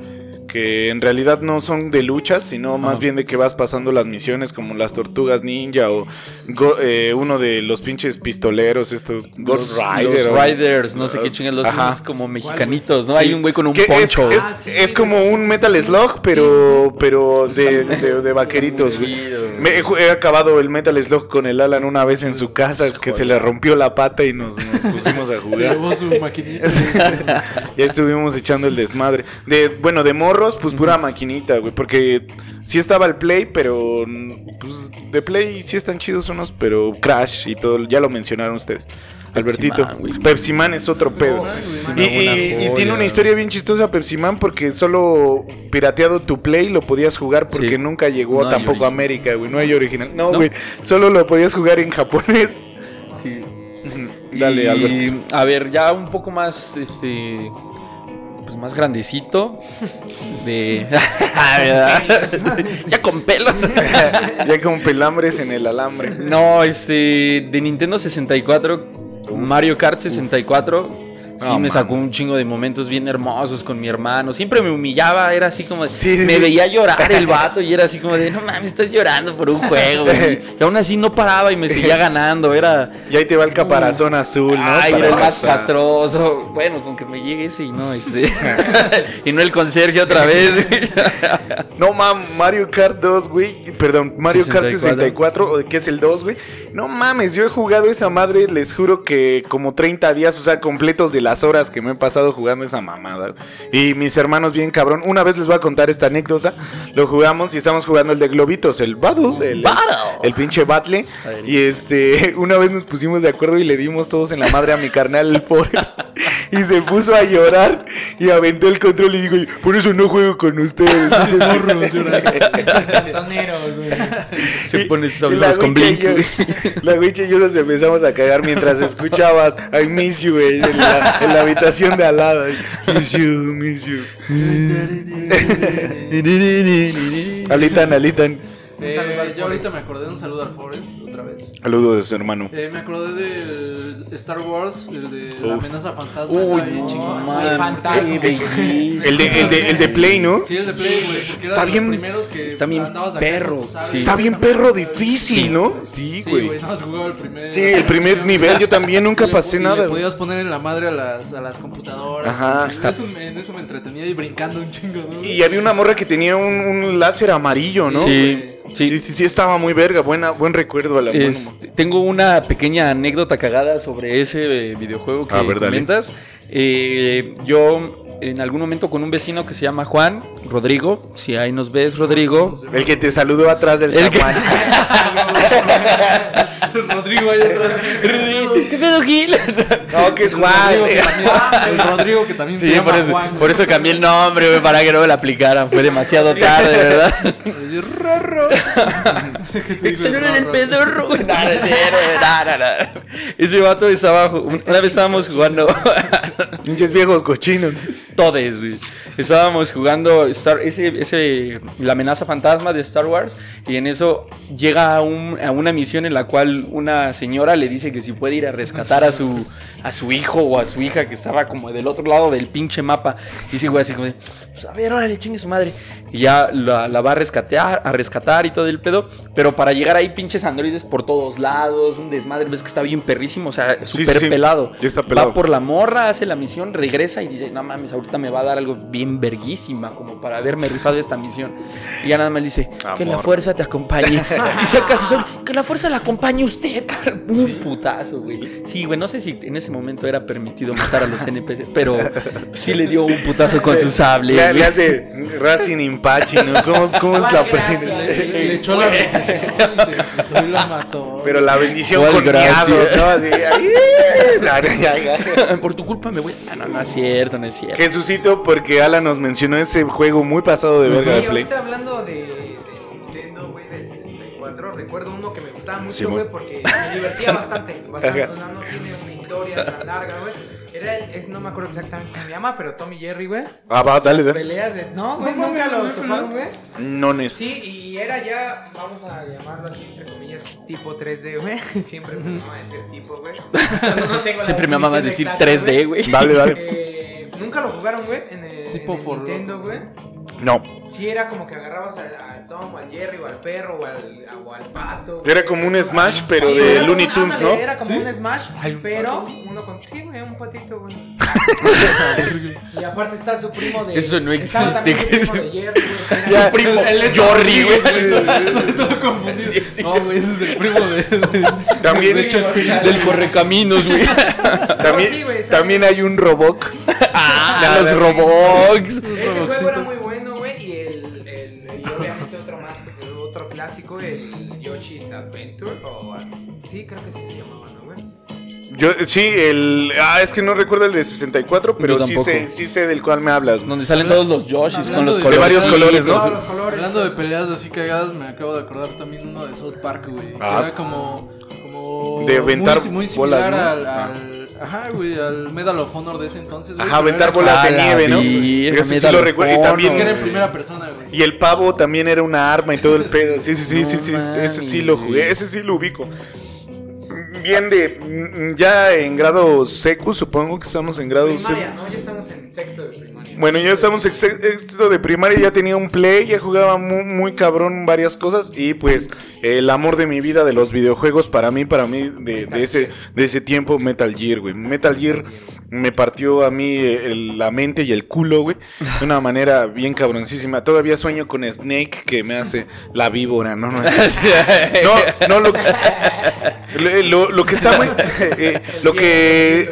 que en realidad no son de luchas, sino más bien de que vas pasando las misiones como las tortugas ninja o go- eh, uno de los pinches pistoleros, estos Ghost Los, Rider. los o- Riders, no sé qué chingas, los Ajá. esos como mexicanitos, ¿no? Hay un güey con un es, poncho. es- Ah, sí, es sí, como un Metal. Slug, pero, pero de, de- de vaqueritos. Me he, acabado el Metal Slug con el Alan una vez en su casa que se le rompió la pata y nos, nos pusimos a Se jugar. llevó su maquinita. ya estuvimos echando el desmadre. De, bueno, de pues pura maquinita, güey. Porque sí estaba el Play, pero pues de Play sí están chidos unos, pero Crash y todo, ya lo mencionaron ustedes. Albertito. Pepsi Man es otro pedo. Y, tiene una historia bien chistosa Pepsi Man porque solo pirateado tu Play lo podías jugar porque Sí. nunca llegó No tampoco a. América, güey. No hay original. No, ¿No? güey. Solo lo podías jugar en japonés. Dale, y, Alberto. A ver, ya un poco más, este, pues más grandecito. De. ya con pelos. ya como pelambres en el alambre. no, este, de Nintendo 64, Mario Kart 64. Sí, me sacó un chingo de momentos bien hermosos con mi hermano. Siempre me humillaba, era así como. de- Sí, sí, me sí. veía llorar el vato y era así como de, no mames, estás llorando por un juego. güey". Y aún así no paraba y me seguía ganando. Era. Y ahí te va el caparazón azul, ¿no? Ay, era el más castroso. Bueno, con que me llegue ese y no, este. y no el conserje otra vez. No mames, Mario Kart 2, güey. Perdón, Mario Kart 64. 64, o que es el 2, güey. No mames, yo he jugado esa madre, les juro que como 30 días, o sea, completos de las horas que me he pasado jugando esa mamada. Y mis hermanos bien cabrón. Una vez les voy a contar esta anécdota. Lo jugamos y estamos jugando el de globitos, el Battle, el, el, Battle. el pinche Battle. Y este, una vez nos pusimos de acuerdo y le dimos todos en la madre a mi carnal el Forest. Y se puso a llorar y aventó el control y dijo, por eso no juego con ustedes. Güey. Se pone la audífonos con Blink. yo-. La güicha y yo nos empezamos a cagar mientras escuchabas I miss you, güey, en la, en la habitación de al lado. Miss you, miss you. Alitan, alitan. Eh, yo ahorita me acordé de un saludo al Forest otra vez. Saludos, hermano. Eh, me acordé del Star Wars, el de la amenaza fantasma. Uy, estaba bien no, chingón. man. fantasma. qué bellísimo. El de, el, de, el de Play, ¿no? Sí, el de Play, güey, porque era Está de bien- los primeros que está bien andabas acá perro, sable. sí. Está bien perro difícil, ¿no? Sí, Sí, güey. güey, no has jugado el primer. Sí, el primer nivel yo también nunca pasé nada. Le güey. podías poner en la madre a las, a las computadoras. Ajá. En Está- eso, me- en eso me entretenía y brincando un chingo, ¿no? Y había una morra que tenía un, un láser amarillo, ¿no? Sí, Sí, sí. sí, sí, estaba muy verga. Buena, buen recuerdo a la buena- Este, tengo una pequeña anécdota cagada sobre ese eh, videojuego que A ver, dale. comentas. Eh, yo en algún momento con un vecino que se llama Juan, Rodrigo, si ahí nos ves, Rodrigo. El que te saludó atrás del El que-. Rodrigo ahí atrás. ¿Qué pedo, Gil? No, que es El Juan. Rodrigo que también- El Rodrigo que también se Sí, llama por eso, Juan. por eso cambié el nombre, güey, para que no me la aplicaran. Fue demasiado tarde, ¿verdad? Rorro. ¿Qué te digo, Excelente en el pedorro. güey. No, es. Ese vato estaba. ju- Una vez estábamos jugando. Pinches viejos cochinos. Todes, güey. Estábamos jugando Star, ese, ese, la amenaza fantasma de Star Wars y en eso llega a, un- a una misión en la cual una señora le dice que si puede ir a rescatar a su, a su hijo o a su hija que estaba como del otro lado del pinche mapa. Y dice, güey, así como de, pues a ver, órale, chingue su madre. Y ya la, la va a rescatar, a rescatar y todo el pedo. Pero para llegar ahí, pinches androides por todos lados, un desmadre, ves que está bien perrísimo, o sea, súper sí, pelado. ya está pelado. Va por la morra, hace la misión, regresa y dice, no mames, ahorita me va a dar algo bien verguísima como para haberme rifado esta misión. Y ya nada más le dice, que la fuerza te acompañe. y si acaso son, que la fuerza la acompañe usted. Un putazo, güey. Sí, güey, no sé si en ese momento era permitido matar a los NPCs, pero sí le dio un putazo con su sable. Le hace Racing Impachi, ¿no? ¿Cómo, cómo es la gracias. Le, le echó la bendición y se quitó y la mató. Pero la bendición ¿Cuál con gracia? miados, ¿no? Así, no, no, ya, ya. Por tu culpa me voy. Ah, no, no es cierto, no es cierto. Jesucito, porque Alan nos mencionó ese juego muy pasado de verga de Y Play. ahorita hablando de, de Nintendo, güey, del 64, recuerdo uno que me gustaba mucho, güey, porque me divertía bastante. bastante o sea, no tiene una historia tan larga, güey. Era el, es, no me acuerdo exactamente cómo se llama, pero Tommy Jerry, güey. Ah, va, dale, dale. Peleas de. No, güey, nunca lo toparon, güey. No nes. Sí, y era ya, vamos a llamarlo así, entre comillas, tipo 3D, güey. Siempre me amaba decir tipo, güey. Cuando no tengo la Siempre me amaba decir exacta, 3D, güey. Dale, dale. Eh, Nunca lo jugaron, güey, en el, Tipo en el Nintendo, güey. No. Sí, era como que agarrabas al, al Tom, o al Jerry, o al perro, o al, o al pato. Era como un Smash, pero Sí, de como Looney un- Tunes, ándale, ¿no? Era como ¿Sí? un Smash, pero uno con. Sí, güey, un patito, güey. y aparte está su primo de. Eso no existe, su primo de Jerry, güey. que Ya, era- primo, El- el Jorri, güey. Todo confundido. Sí, sí. No, güey, ese es el primo de. de- También, Del correcaminos, güey. también, sí, güey, ¿sabes? también hay un Robok. Ah, los Roblox. Ese juego era muy bueno, sí, creo que sí se llamaba, ¿no, güey? Yo, sí, el. Ah, es que no recuerdo el de 64, pero Yo sí tampoco. sé, sí sé del cual me hablas. Donde salen todos los Yoshis con los Hablando colores. de varios colores, ¿no? Los colores. Hablando de peleas así cagadas, me acabo de acordar también uno de South Park, güey. Que Ah. era como. como De aventar muy, muy similar bolas, ¿no? al, Ah. al- Ajá, güey, al Medal of Honor de ese entonces, güey. Ajá, pero aventar era- bolas Ah, de la nieve, ¿no? virgen, Ese sí Medal lo of recuerdo. Y Honor, también. Que era en primera persona, güey. Y el pavo también era una arma y todo el pedo. Sí, sí, sí, No sí, sí, ese sí mames, lo jugué, ese sí lo ubico. Bien de, mm, ya en grado secu, supongo que estamos en grado secu. Primaria, ¿no? Ya estamos en sexto de primaria. Bueno, ya estamos en sexto de primaria, ya tenía un play, ya jugaba muy, muy cabrón varias cosas y pues el amor de mi vida de los videojuegos para mí, para mí de, de ese, de ese tiempo, Metal Gear, güey. Metal Gear me partió a mí eh, el- la mente y el culo, güey, de una manera bien cabroncísima. Todavía sueño con Snake que me hace la víbora, no, no, no, no lo, Lo, lo- lo que está muy. eh, lo que.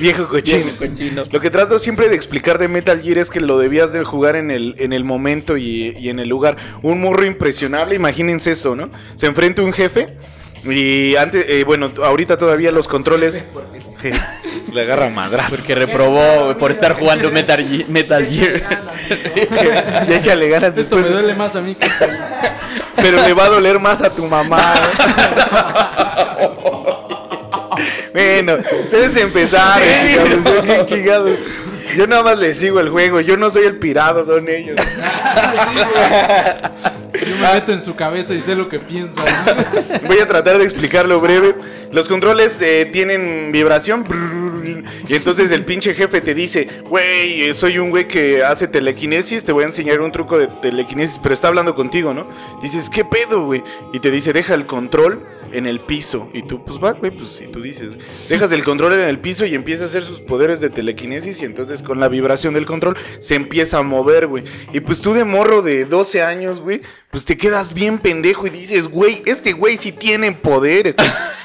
Viejo cochino. Viejo cochino. Lo que trato siempre de explicar de Metal Gear es que lo debías de jugar en el, en el momento y, y en el lugar. Un morro impresionable, imagínense eso, ¿no? Se enfrenta a un jefe y antes, eh, bueno, ahorita todavía los controles... Le agarra madras. Porque reprobó por estar jugando Metal, Ge- Metal Gear. ya échale ganas Esto después, me duele más a mí que pero le va a doler más a tu mamá. bueno, ustedes empezaron, bien chingados. Yo nada más les sigo el juego, yo no soy el pirado, son ellos. yo me meto en su cabeza y sé lo que piensa. ¿no? Voy a tratar de explicarlo breve. Los controles eh, tienen vibración. brrr, Y entonces el pinche jefe te dice, güey, eh, soy un güey que hace telequinesis, te voy a enseñar un truco de telequinesis, pero está hablando contigo, ¿no? Dices, ¿qué pedo, güey? Y te dice, deja el control en el piso. Y tú, pues va, güey, pues si tú dices, dejas el control en el piso y empieza a hacer sus poderes de telequinesis y entonces con la vibración del control se empieza a mover, güey. Y pues tú de morro de 12 años, güey, pues te quedas bien pendejo y dices, güey, este güey sí tiene poderes.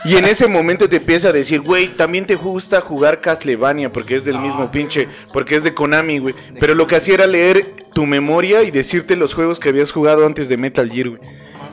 Y en ese momento te empieza a decir, güey, también te gusta jugar Castlevania porque es del mismo pinche, porque es de Konami, güey. Pero lo que hacía era leer tu memoria y decirte los juegos que habías jugado antes de Metal Gear, güey.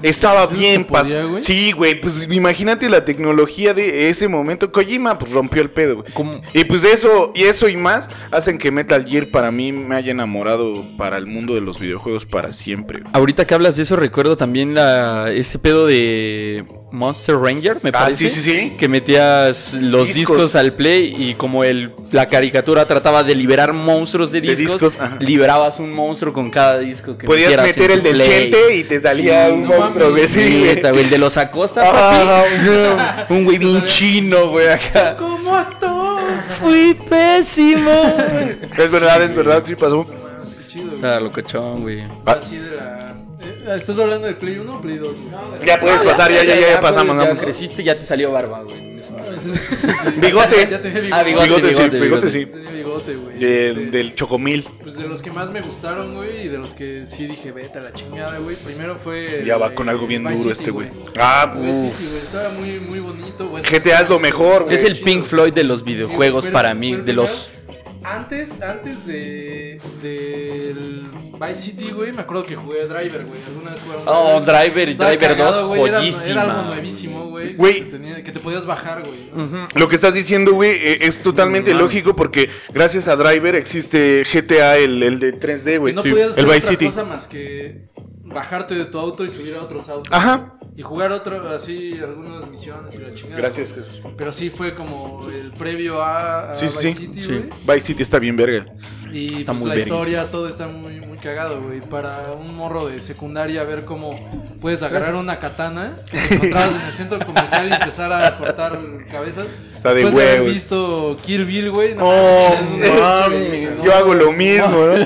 Estaba ¿Eso bien se podía, pas- güey? Sí, güey, pues imagínate la tecnología de ese momento. Kojima pues rompió el pedo, güey. ¿Cómo? Y pues eso y eso y más hacen que Metal Gear para mí me haya enamorado para el mundo de los videojuegos para siempre. güey. Ahorita que hablas de eso, recuerdo también la, ese pedo de Monster Ranger, me Ah, parece. sí, sí, sí. Que metías los Discos. discos, al play y como el, la caricatura trataba de liberar monstruos de De discos, liberabas un monstruo con cada disco que Podías metieras meter en el del. Chente y te salía Sí, un no monstruo, güey. mames, sí, güey. Neta, güey, el de los Acosta, Ah, papi. un güey bien chino, güey, acá. ¿Cómo actor? Fui pésimo. Es verdad, es verdad, sí pasó. Está locochón, güey. Así de la. ¿Estás hablando de Play 1 o Play 2? güey? Ya puedes pasar, ya, ya, ya, ya pasamos. Ya vamos. creciste, ya te salió barba, güey. Bigote. Ya tenía Ah, bigote. bigote, Bigote, sí, bigote, sí. Tenía bigote, güey. Del, Este, del chocomil. Pues de los que más me gustaron, güey, y de los que sí dije, vete a la chingada, güey. Primero fue. Ya va eh, con algo bien Vice duro City, este güey. Ah, güey. Estaba muy, muy bonito. Bueno, GTA es lo mejor, güey. Es el. Pink Floyd de los videojuegos Sí, para mí, de los... Antes, antes de. del Vice City, güey, me acuerdo que jugué Driver, güey. Alguna vez jugaron Oh, Driver y Driver cagado, 2, güey, era- joyísima. Era, algo nuevísimo, güey. Que, te que te podías bajar, güey. ¿no? Lo que estás diciendo, güey, eh, es totalmente lógico porque gracias a Driver existe GTA, el, el de 3D, Que güey. no Sí. podías hacer el Vice otra City. cosa más que bajarte de tu auto y subir a otros autos. Ajá. Y jugar otro, así, algunas misiones y la chingada. Gracias, Jesús. Pero sí fue como el previo a, a Sí, sí, Vice sí. City, Sí. Vice City está bien verga. Y Está pues, muy la verguísima. historia, todo está muy, muy cagado, güey. Para un morro de secundaria, ver cómo puedes agarrar una katana que te encontrabas en el centro comercial y empezar a cortar cabezas. Está de Después haber huevos. visto Kill Bill, güey. No, Oh, ¿no? Yo hago lo mismo, ¿no?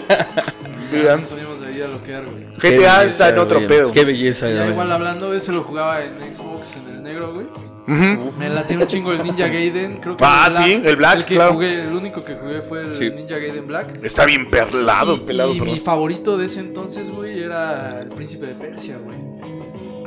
Güey. Qué GTA belleza, está en otro güey. pedo. Qué belleza, Ya güey. igual hablando, ese lo jugaba en Xbox en el negro, güey. Ujú. Me latió un chingo el Ninja Gaiden. Creo que Ah, el sí, el Black, El que claro. jugué, el único que jugué fue el Sí. Ninja Gaiden Black. Está bien perlado, Y- pelado, y perdón. mi favorito de ese entonces, güey, era el príncipe de Persia, güey.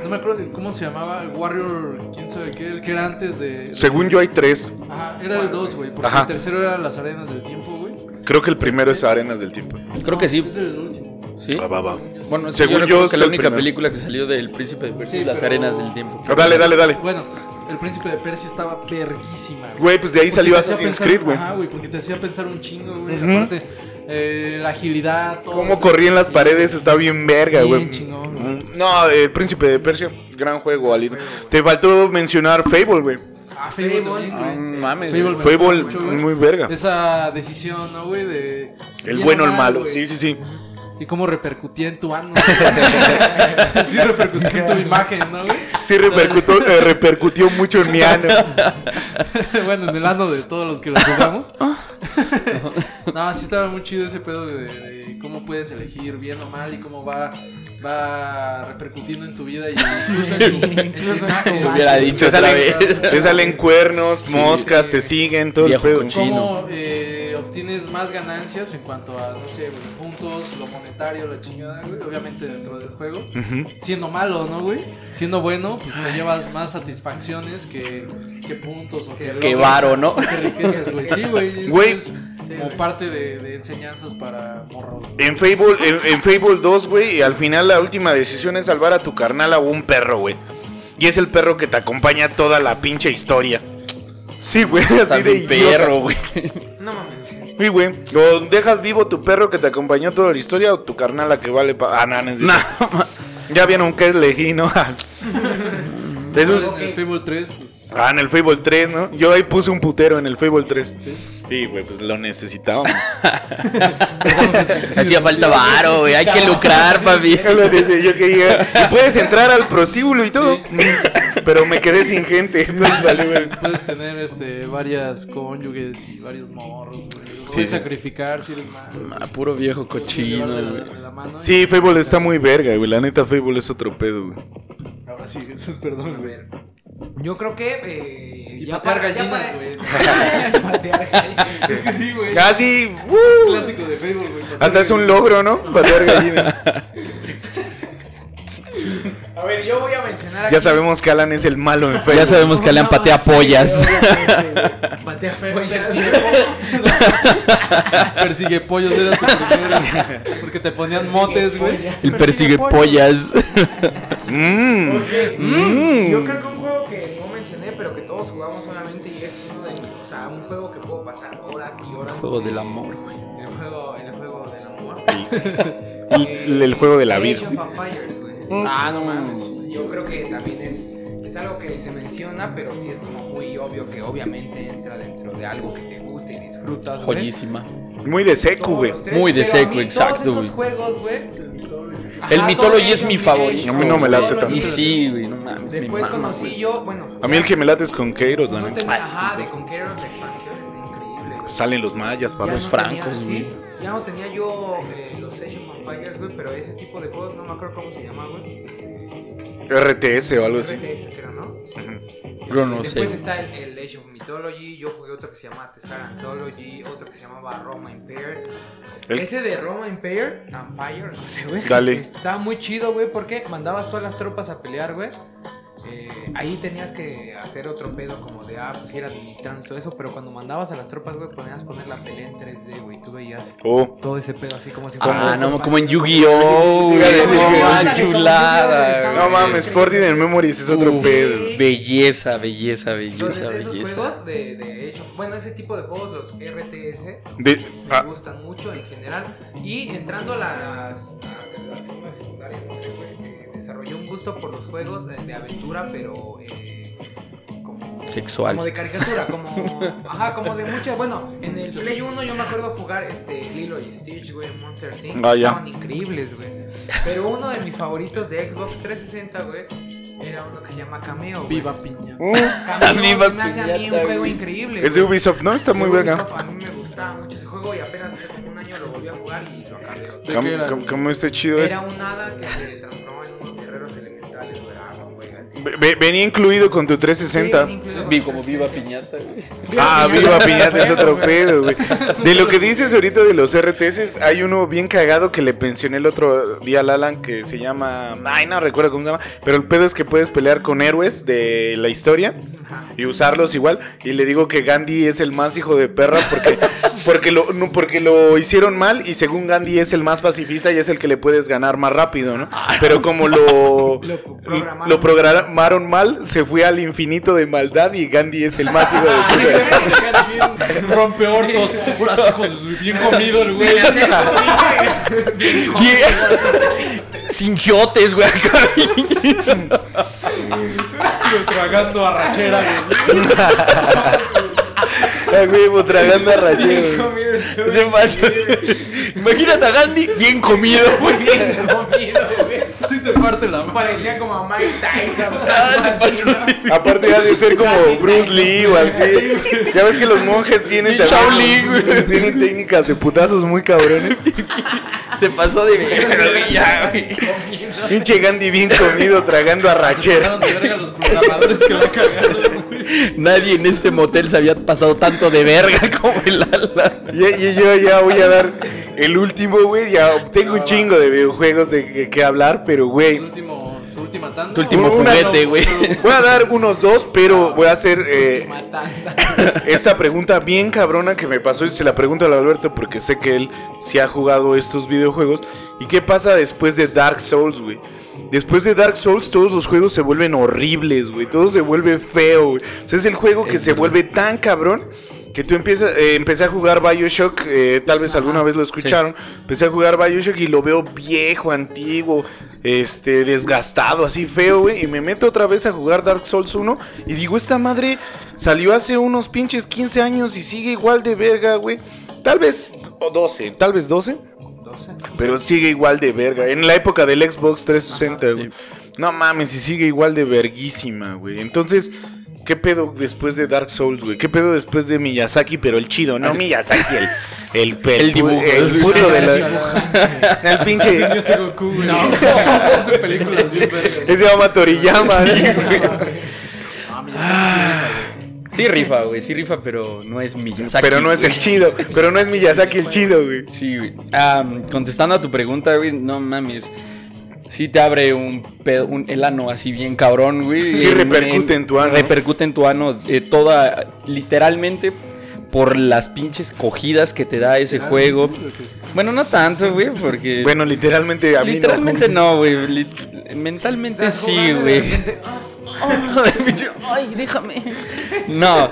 No me acuerdo de cómo se llamaba, Warrior, quién sabe qué, el que era antes de... de- Según yo hay tres. Ajá, era el 2, güey, porque Ajá. el tercero eran las arenas del tiempo, güey. Creo que el primero es Arenas del Tiempo. Creo que sí. Es el último. ¿Sí? Va, va, va. Bueno, es que Según yo yo, que es la única primero. película que salió del Príncipe de Persia Sí, es Las pero- Arenas del Tiempo. Ah, Dale, dale, dale. Bueno, el príncipe de Persia estaba verguísima, güey. Güey, pues de ahí Porque salió Assassin's Creed, güey. Ajá, güey, porque te hacía pensar un chingo, güey. Ujú. Aparte, eh, la agilidad, todo. Cómo está corría en las paredes está bien verga, Bien güey. chingón, güey. No, el Príncipe de Persia, gran juego, Ali. Te faltó mencionar Fable, güey. Ah, Fable Fable, también, Ah, güey. mames. Fable me Fable, mucho, muy verga. Esa decisión, ¿no, güey? De. El bueno o el mal, malo, güey. sí, sí, sí. Y cómo repercutía en tu ano. sí, repercutía en tu imagen, ¿no, güey? Sí, repercutó, eh, repercutió mucho en mi ano. bueno, en el ano de todos los que lo jugamos. no, sí estaba muy chido ese pedo de, de cómo puedes elegir bien o mal y cómo va, va repercutiendo en tu vida y incluso en tu, en tu imagen. Hubiera dicho Te otra salen, vez. te salen cuernos, moscas, te siguen, todo el pedo. cochino. Cómo eh, obtienes más ganancias en cuanto a, no sé, güey, puntos, lo monetario, la chingada, güey. Obviamente dentro del juego. Siendo malo, ¿no, güey? Siendo bueno, pues te llevas más satisfacciones que, que puntos o que... Que varo, ¿no? Que riquezas, güey. Sí, güey. eso Güey. es como parte de, de enseñanzas para morros. En Fable, en, en Fable 2, güey, y al final la última decisión es salvar a tu carnal o un perro, güey. Y es el perro que te acompaña toda la pinche historia. Sí, güey, así de perro, güey. No mames. Sí, güey. O dejas vivo tu perro que te acompañó toda la historia o tu carnal la que vale pa... Ah, no, no es No, Ya vieron que elegí, ¿no? Eso es- En el Fable 3, pues... Ah, en el Fable 3, ¿no? Yo ahí puse un putero en el Fable 3. Sí, güey, pues lo necesitábamos. hacía falta varo, güey. Hay que lucrar, papi. Yo lo decía, yo quería. Y puedes entrar al prostíbulo y todo. Mm, Pero me quedé sin gente. Entonces, vale, güey. Puedes tener este varias cónyuges y varios morros, güey. Los puedes sí. sacrificar si eres malo. Ah, puro viejo cochino, güey. Sí, Fable está muy verga, güey. La neta, Fable es otro pedo, güey. Ahora sí, Jesús, perdón, A ver. Yo creo que. Eh, Y patear para- gallinas, güey. patear gallinas. Es que sí, güey. Casi. Es uh, clásico de Facebook, güey. hasta es un logro, ¿no? Patear gallina. A ver, yo voy a mencionar aquí. Ya sabemos que Alan es el malo en Fable. Ya sabemos que Alan patea pollas. güey. Patea pollas. Persigue pollos, era tu primero. Porque te ponían motes, güey. El persigue pollas. Mmm. Mm. Yo creo que un juego que no mencioné, pero que todos jugamos solamente y es uno de. O sea, un juego que puedo pasar horas y horas. Juego del amor. El juego, el juego del amor. El, el juego de la Age vida. of Empires, güey. Ah, no mames. Yo creo que también es, es algo que se menciona, pero sí es como muy obvio que obviamente entra dentro de algo que te gusta y disfrutas, güey. Joyísima. Muy de seco, Todos güey. Muy de seco, exacto, Todos güey. esos juegos, güey. El Ajá, Mythology es mi favorito. A mí no me late tanto. Y sí, güey, no mames. me Después mama, conocí güey. yo, bueno. A mí el que me late es con Keiros, la No neta. Ah, ajá, güey. de Conqueror, la expansión está increíble, güey. Salen los mayas, Ya para los no francos, tenía- güey. sí, ya no tenía yo eh, los Age of Empires, güey, pero ese tipo de juegos, no me acuerdo cómo se llama, güey. RTS o algo así. RTS, creo, ¿no? Sí. Yo no Después sé. está el, el Age of Mythology, yo jugué otro que se llama Tessar Anthology, otro que se llamaba Roma Empire. El- Ese de Roma Empire, Empire, no sé, güey. Dale. Estaba muy chido, güey, porque mandabas todas las tropas a pelear, güey. Eh, ahí tenías que hacer otro pedo como de, ah, pues ir administrando todo eso, pero cuando mandabas a las tropas, güey, ponías poner la pelea en 3D, güey, tú veías Oh. todo ese pedo así como si Ah, no, como en Yu-Gi-Oh! Sí, sí, sí, no, sí. ah, chulada. No mames, Fortnite Memories es otro Uf, pedo. Belleza, belleza, Entonces belleza, esos belleza. juegos de, de of- bueno, ese tipo de juegos, los RTS, De- me ah, gustan mucho en general. Y entrando a las a la segunda secundaria, no sé, güey, desarrollé un gusto por los juegos de, de aventura, pero eh, como Sexual. como de caricatura, como ajá, como de muchas, bueno, en el Play 1 yo me acuerdo jugar este Lilo y Stitch, güey, Monster Inc. Ya. estaban increíbles, güey. Pero uno de mis favoritos de Xbox 360, güey, era uno que se llama Cameo, güey. Viva piña. uh, Cameo Viva se me hace a mí un juego güey. increíble. es de. Ubisoft, ¿no? Está muy. Ubisoft, A mí me gustaba mucho ese juego y apenas hace como un año lo volví a jugar y lo acabé. ¿De ¿Cómo, qué era? cómo- cómo está chido es? Era un hada que se transformaba en unos guerreros elementales, güey. Venía incluido con tu 360. Sí, Vi con como viva 360. piñata, güey. Ah, Viva Piñata es otro pedo, güey. De lo que dices ahorita de los RTS, hay uno bien cagado que le pensioné el otro día al Alan que se llama. Ay, no recuerdo cómo se llama. Pero el pedo es que puedes pelear con héroes de la historia y usarlos igual. Y le digo que Gandhi es el más hijo de perra porque, porque, lo, no, porque lo hicieron mal y según Gandhi es el más pacifista y es el que le puedes ganar más rápido, ¿no? Pero como lo, Lo programaron. lo programaron mal, se fue al infinito de maldad y Gandhi es el más hijo de. Bien rompe hortos. Puras hijos bien comido el güey. Sin giotes, güey. acá. Tragando arrachera, güey. A huevo, tragando a rachero. Se. Imagínate a Gandhi bien comido, güey. Bien comido, güey. Te parte la mano. Parecía como a Mike Tyson. Ah. Aparte ha de ser como Bruce Lee o así. Ya ves que los monjes tienen también-. Tienen técnicas de putazos muy cabrones. Se pasó de verga, güey, ya. Pinche Gandhi bien comido tragando a rachera. Pasaron de verga los programadores que la cagaron, güey. Nadie en este motel se había pasado tanto de verga como el Alan. Y, y yo ya voy a dar el último, güey. Ya tengo un chingo de videojuegos de que, que hablar, pero, Tu güey. último, tu última tanda. Tu último Una- juguete, güey. Voy a dar unos dos, pero voy a hacer eh, esta pregunta bien cabrona que me pasó y se la pregunto al Alberto porque sé que él sí ha jugado estos videojuegos. ¿Y qué pasa después de Dark Souls, güey? Después de Dark Souls todos los juegos se vuelven horribles, güey. Todo se vuelve feo, güey. O sea, es el juego que Es se verdad. vuelve tan cabrón que tú empiezas, eh, empecé a jugar Bioshock, eh, tal vez alguna vez lo escucharon, empecé a jugar Bioshock y lo veo viejo, antiguo, este, desgastado, así feo, güey, y me meto otra vez a jugar Dark Souls 1 y digo, esta madre salió hace unos pinches 15 años y sigue igual de verga, güey, tal vez o 12, tal vez 12, 12. pero sigue igual de verga, en la época del Xbox 360, güey. No mames, y sigue igual de verguísima, güey. Entonces, ¿qué pedo después de Dark Souls, güey? ¿Qué pedo después de Miyazaki, pero el chido? No Miyazaki, el... El, El dibujo, El, puto de la... El pinche... Yo soy Goku, güey. No, hace películas bien. Ese se llama Toriyama. Ah, Sí rifa, güey, sí rifa, pero no es Miyazaki. Pero no es el chido. Pero no es Miyazaki el chido, güey. Sí, güey. Ah, contestando a tu pregunta, güey, no mames. Sí te abre un, pedo, un el ano así bien cabrón, güey. Sí repercute en tu ano. Repercute en tu ano eh, toda, literalmente, por las pinches cogidas que te da ese juego. Bueno, no tanto, güey, porque... Bueno, literalmente a mí literalmente no. no, güey. lit- mentalmente sí, jugando y de güey. ah, Ay, déjame. No,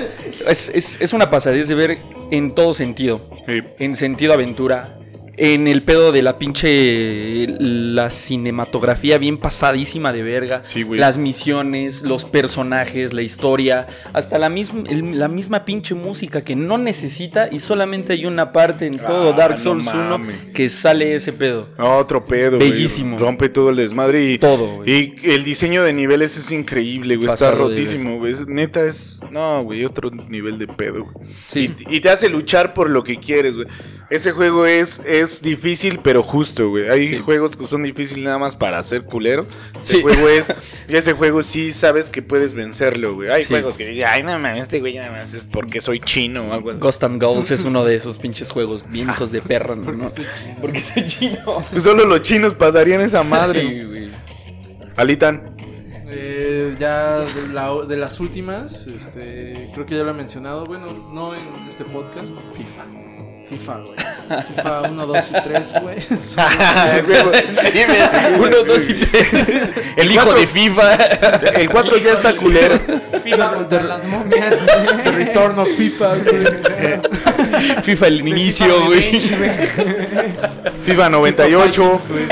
es, es, es una pasadez de ver en todo sentido. Sí. En sentido aventura. En el pedo de la pinche. La cinematografía bien pasadísima de verga. Sí, güey. Las misiones, los personajes, la historia. Hasta la, misma la misma pinche música que no necesita. Y solamente hay una parte en todo Ah, Dark no Souls 1 mames. que sale ese pedo. Otro pedo, güey. Bellísimo. Rompe todo el desmadre y Todo, güey. Y el diseño de niveles es increíble, güey. Está Pasado rotísimo, güey. Neta es no, güey, otro nivel de pedo. güey. Sí. Y, y te hace luchar por lo que quieres, güey. Ese juego es es difícil, pero justo, güey. Hay Sí. juegos que son difíciles nada más para ser culero. Ese Sí. juego es y ese juego sí sabes que puedes vencerlo, güey. Hay Sí. juegos que dicen, "Ay, no mames, este güey nada más es porque soy chino o algo así". Ghost and Goals es uno de esos pinches juegos bien hijos de perra, ¿no? Porque soy chino. Porque soy chino. Pues solo los chinos pasarían esa madre. Sí, güey. Alitan. Eh, ya de, la- de las últimas, este, creo que ya lo he mencionado, bueno, no en este podcast, FIFA. FIFA, güey. FIFA 1, 2 y 3, güey. Son- Uno, dos y tres. El hijo de FIFA. El 4 ya está culero. FIFA contra las momias. The Return of FIFA, güey. FIFA el inicio, güey. FIFA 98. Vikings, güey.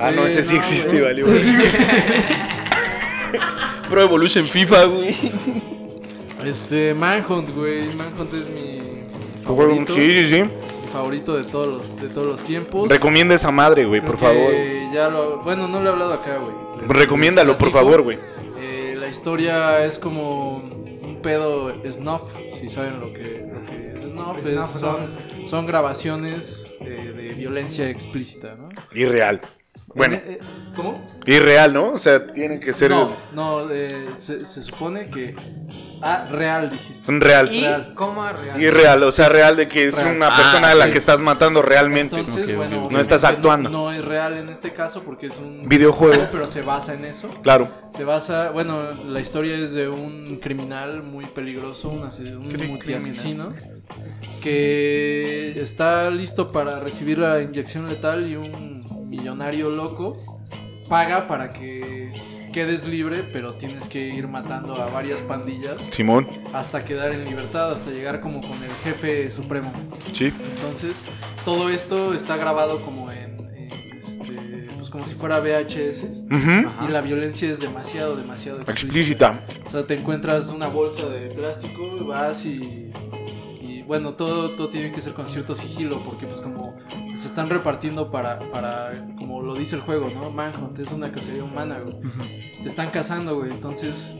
Ah, no, Eh, ese sí no, existe, güey. valió. Pro Evolution FIFA, güey. Este, Manhunt, güey. Manhunt es mi favorito. sí, sí. Mi favorito de todos los, de todos los tiempos. Recomienda esa madre, güey, por favor. que Ya lo, bueno, no lo he hablado acá, güey. Les- Recomiéndalo, les por favor, güey. Eh, la historia es como un pedo snuff, si saben lo que, lo que es snuff. es- Snuff, son, son grabaciones eh, de violencia explícita, ¿no? Irreal. Bueno, Eh, ¿Cómo? irreal, ¿no? O sea, tiene que ser No, no, eh, se, se supone que... Ah, real dijiste. un real. Y Real. coma real. Irreal, o sea, real de que es Real. una Ah, persona a la sí. que estás matando realmente. Entonces, bueno, No estás actuando. No, es real en este caso porque es un Videojuego. pero se basa en eso. Claro. Se basa, bueno, la historia es de un criminal muy peligroso, un, un multiasesino, que está listo para recibir la inyección letal y un millonario loco paga para que quedes libre, pero tienes que ir matando a varias pandillas Simón. hasta quedar en libertad, hasta llegar como con el jefe supremo. Sí. Entonces, todo esto está grabado como en, en, este, pues como si fuera VHS. Ujú. Y la violencia es demasiado, demasiado Explícita. O sea, te encuentras una bolsa de plástico, vas y. Bueno, todo, todo tiene que ser con cierto sigilo, porque pues como se están repartiendo para, para, como lo dice el juego, ¿no? Manhunt es una cacería humana, güey. Te están cazando, güey. Entonces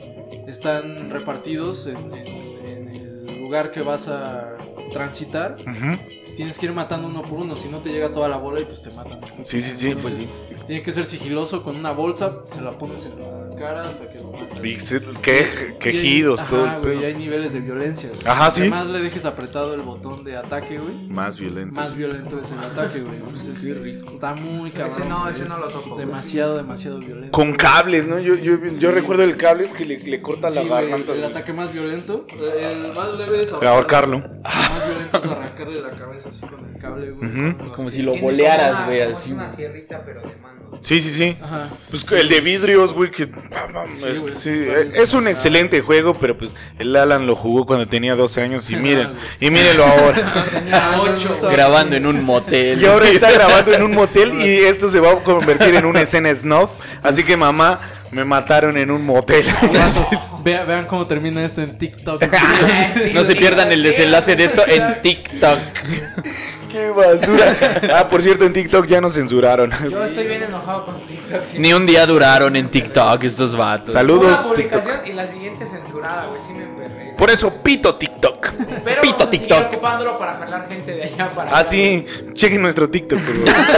están repartidos en, en- en el lugar que vas a transitar. Tienes que ir matando uno por uno, si no te llega toda la bola y pues te matan. Sí, sí, sí, pues sí. Tiene que ser sigiloso con una bolsa, se la pones en la cara hasta que que- quejidos, Ajá, todo el güey, hay niveles de violencia. güey. Ajá, sí. Más le dejes apretado el botón de ataque, güey, Más violentos. más violento es el ataque, güey. Entonces, Está muy cabrón. Ese no, ese no lo toco. Demasiado, demasiado violento. Con cables, ¿no? Yo, yo, yo Sí. recuerdo el cable es que le, le corta la Sí, güey, garganta. el ataque más violento, el más leve es Ahorcarlo. El más violento es arrancarle la cabeza así con el cable, güey. Con los- Como si lo bolearas, güey, así. Es una sierrita, pero de mano. Sí, sí, sí. Ajá. Pues el de vidrios, güey, que pam, pam, es, güey, sí, eh, es un excelente juego, pero pues el Alan lo jugó cuando tenía 12 años y miren, y mírenlo ahora. Tenía ocho. Grabando en un motel. Y ahora está grabando en un motel y esto se va a convertir en una escena snuff, así que mamá, me mataron en un motel. Vean, vean cómo termina esto en TikTok. No se pierdan el desenlace de esto en TikTok. Qué basura. Ah, por cierto, en TikTok ya nos censuraron. Yo estoy bien enojado con TikTok. sí. Ni un día duraron en TikTok estos vatos. Una Saludos, TikTok. publicación y la siguiente censurada, güey. Sí me emperré. Por eso pito TikTok. Pero Pito vamos a TikTok. ocupándolo para jalar gente de allá para Ah, acá. sí, chequen nuestro TikTok, por favor.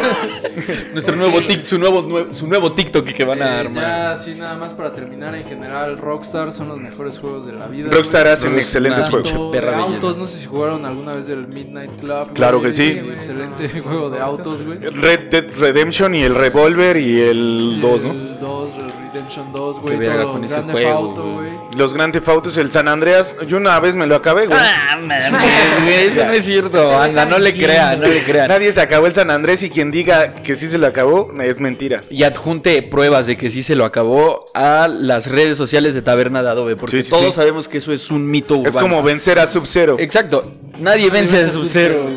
Nuestro nuevo tic, su nuevo, nue- su nuevo TikTok que van a Eh, armar. ya así nada más para terminar, en general Rockstar son los mejores juegos de la vida. Rockstar hacen Es excelentes juegos. Perra de autos, no sé si jugaron alguna vez el Midnight Club. Claro güey, que sí. Excelente juego de autos, güey. Red Dead Redemption y el Revolver y el 2, ¿no? El 2, el Redemption 2, güey. Qué verga todo con ese Grand Theft juego, Auto, güey. güey. Los Grand Theft Autos, el San Andreas, yo una vez me lo acabé, güey. Ah, mames, güey, eso no es cierto. Anda, no le crean, no le crean. Nadie se acabó el San Andrés y quien diga que sí se lo acabó es mentira. Y adjunte pruebas de que sí se lo acabó a las redes sociales de Taberna de Adobe. Porque Sí, sí, todos sí. sabemos que eso es un mito urbano. Es como vencer a Sub-Zero. Exacto. Nadie vence a vence a Sub-Zero.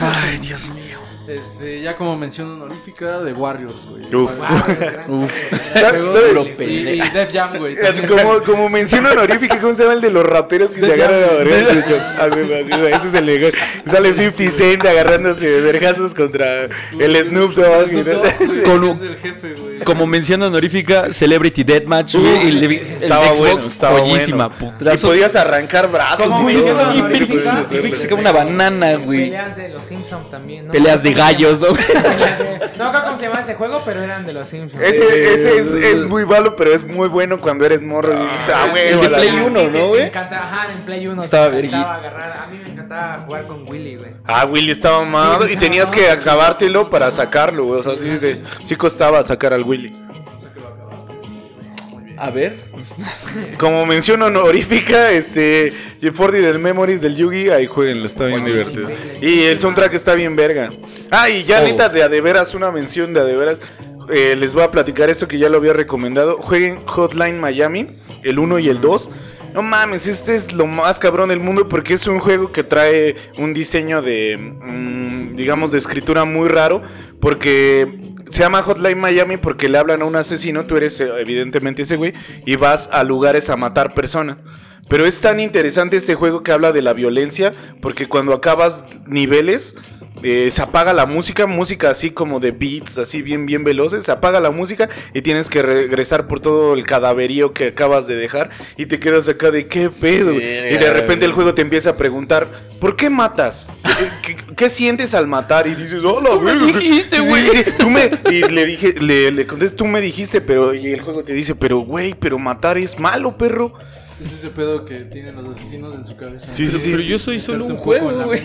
Ay, Dios mío. Este, ya como mención honorífica de Warriors, güey. Uf. Uf. juego. Juego ¿Sabe? de- Puro y, y Def Jam, güey. También. Como, como mención honorífica, ¿cómo se llama el de los raperos que se agarran a Jam. vergazos? Ah, güey, güey, güey, Ese es el mejor. Sale 50 Cent agarrándose de vergazos contra el Snoop Dogg. güey, Con es el jefe, güey. Como mención honorífica, Celebrity Deathmatch, güey. el, Xbox, bueno, joyísima. bueno. Y Putrazo. podías arrancar brazos. Como mención No, no, honorífica, una banana, güey. Peleas de los Simpsons también. ¿no? Peleas de ¿Cómo se gallos? ¿no? Peleas de- No creo cómo se llama ese juego, pero eran de los Simpsons. Ese, ese es, es muy malo, pero es muy bueno cuando eres morro y dices, ah, güey, el de la Play vida". uno, Sí, ¿no, te- güey? Te encantaba, ajá, en Play 1 Estaba te encantaba vergui- agarrar. A mí me encantaba jugar con Willy, güey. Ah, Willy estaba mamado Sí, y tenías que acabártelo para sacarlo, güey. O sea, sí, sí costaba sacar al Willy. A ver. Como mención honorífica, este, Jeopardy del Memories del Yugi, ahí jueguenlo, está bien divertido. Y el soundtrack está bien verga. Ah, y ya Oh. neta de a de veras, una mención de a de veras. eh, les voy a platicar esto que ya lo había recomendado. Jueguen Hotline Miami, el 1 y el 2. No mames, este es lo más cabrón del mundo porque es un juego que trae un diseño de, mm, digamos, de escritura muy raro. Porque se llama Hotline Miami porque le hablan a un asesino, tú eres eh, evidentemente ese güey, y vas a lugares a matar personas. Pero es tan interesante este juego que habla de la violencia, porque cuando acabas niveles, eh, se apaga la música, música así como de beats, así bien, bien veloces, se apaga la música y tienes que regresar por todo el cadaverío que acabas de dejar y te quedas acá de qué pedo. y de repente el juego te empieza a preguntar, ¿por qué matas? ¿Qué, qué- qué sientes al matar? Y dices, hola, Tú me dijiste, güey. Me, y le dije, le, le contesté, tú me dijiste, pero, y el juego te dice, pero güey, pero matar es malo, perro. Es ese pedo que tienen los asesinos en su cabeza. Sí, sí, sí. Pero yo soy solo un juego, güey.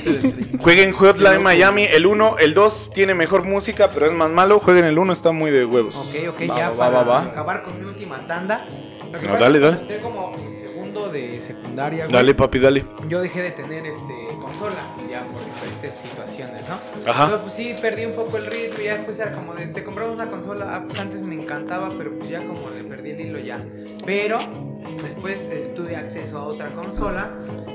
Jueguen Hotline Miami, el 1, el 2 tiene mejor música, pero es más malo. Jueguen el 1, está muy de huevos. Ok, ok, Va, ya va, para va, va. acabar con mi última tanda. Lo que No, pasa dale, es que dale. entré como en segundo de secundaria, güey. Dale, papi, dale. Yo dejé de tener este consola, ya por diferentes situaciones, ¿no? Ajá. Entonces, pues sí, perdí un poco el ritmo, ya después era como de, te compramos una consola, ah, pues antes me encantaba, pero pues ya como le perdí el hilo ya. Pero después tuve acceso a otra consola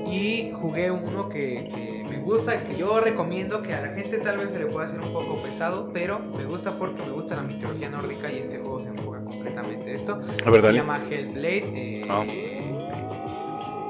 y jugué uno que, que me gusta, que yo recomiendo, que a la gente tal vez se le pueda hacer un poco pesado, pero me gusta porque me gusta la mitología nórdica y este juego se enfoca completamente esto. A ver, Se dale. llama Hellblade. eh, Ah.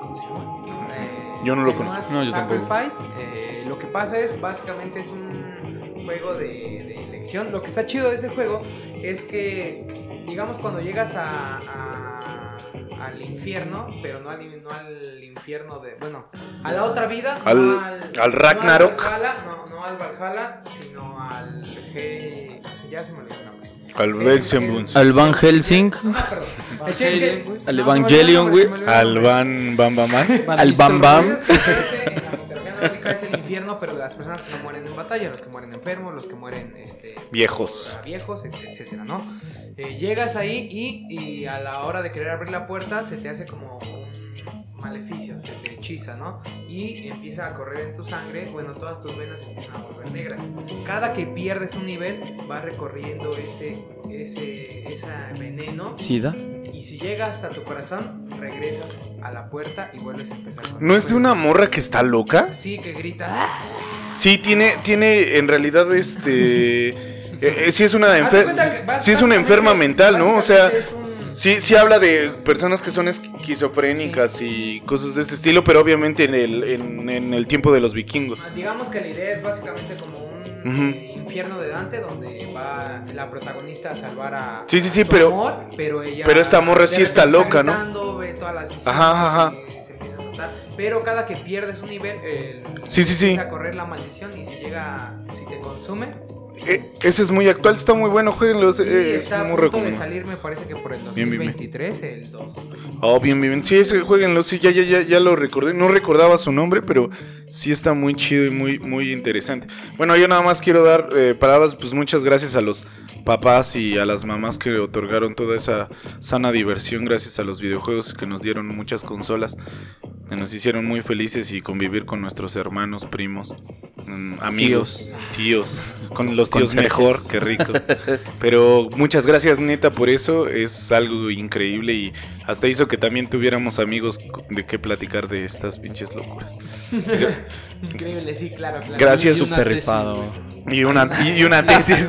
¿Cómo se llama? Eh, Yo no lo conozco. No, yo tampoco. Sacrifice. eh, lo que pasa es, básicamente, es un juego de, de elección. Lo que está chido de ese juego es que, digamos, cuando llegas a, a- al infierno, pero no al, no al infierno de. Bueno, a la otra vida. Al- al Ragnarok. No al no, no no al Valhalla, sino al G. Ya se me olvidó el nombre. Al Belzebub. Al Van Helsing. Que- Al Evangelion, güey. Al. Van Bam. Al Bam es el infierno, pero de las personas que no mueren en batalla, los que mueren enfermos, los que mueren este, Viejos. viejos, et- etcétera, ¿no? Eh, llegas ahí y, y a la hora de querer abrir la puerta se te hace como un maleficio, se te hechiza, ¿no? Y empieza a correr en tu sangre, bueno, todas tus venas empiezan a volver negras. Cada que pierdes un nivel, va recorriendo ese, ese, ese veneno Sida. y si llega hasta tu corazón, regresas a la puerta y vuelves a empezar. con ¿No es de una morra que está loca? Sí, que grita. ¡Ah! Sí, tiene, tiene en realidad este... eh, eh, sí es una, enfer- sí es una enferma mental, ¿no? O sea, básicamente es un- sí, sí habla de personas que son esquizofrénicas y cosas de este estilo, pero obviamente en el, en, en el tiempo de los vikingos. Digamos que la idea es básicamente como un Ujú. eh, infierno de Dante donde va la protagonista a salvar a, Sí, sí, a sí, su pero- amor, pero ella pero esta morra sí está loca, ¿no? ve todas las visiones Ajá, ajá. y se empieza a soltar, pero cada que pierdes un nivel el- Sí, sí, sí. empieza a correr la maldición y si llega si te consume Eh, ese es muy actual, está muy bueno, jueguenlo, es, y es está a muy punto de recomendable. salir me parece que por el Bien, bien, bien. 2023 el 2 Oh, bien, bien, bien. Sí, ese, jueguenlo, sí, ya, ya, ya, ya lo recordé. No recordaba su nombre, pero sí está muy chido y muy, muy interesante. Bueno, yo nada más quiero dar eh, palabras, pues muchas gracias a los papás y a las mamás que otorgaron toda esa sana diversión gracias a los videojuegos que nos dieron muchas consolas, que nos hicieron muy felices y convivir con nuestros hermanos, primos, mm, amigos, tíos, con los tíos Conserjes. mejor, qué rico. Pero muchas gracias neta por eso, es algo increíble y hasta hizo que también tuviéramos amigos de qué platicar de estas pinches locuras. increíble sí claro claro Gracias, Y una. Y una, tesis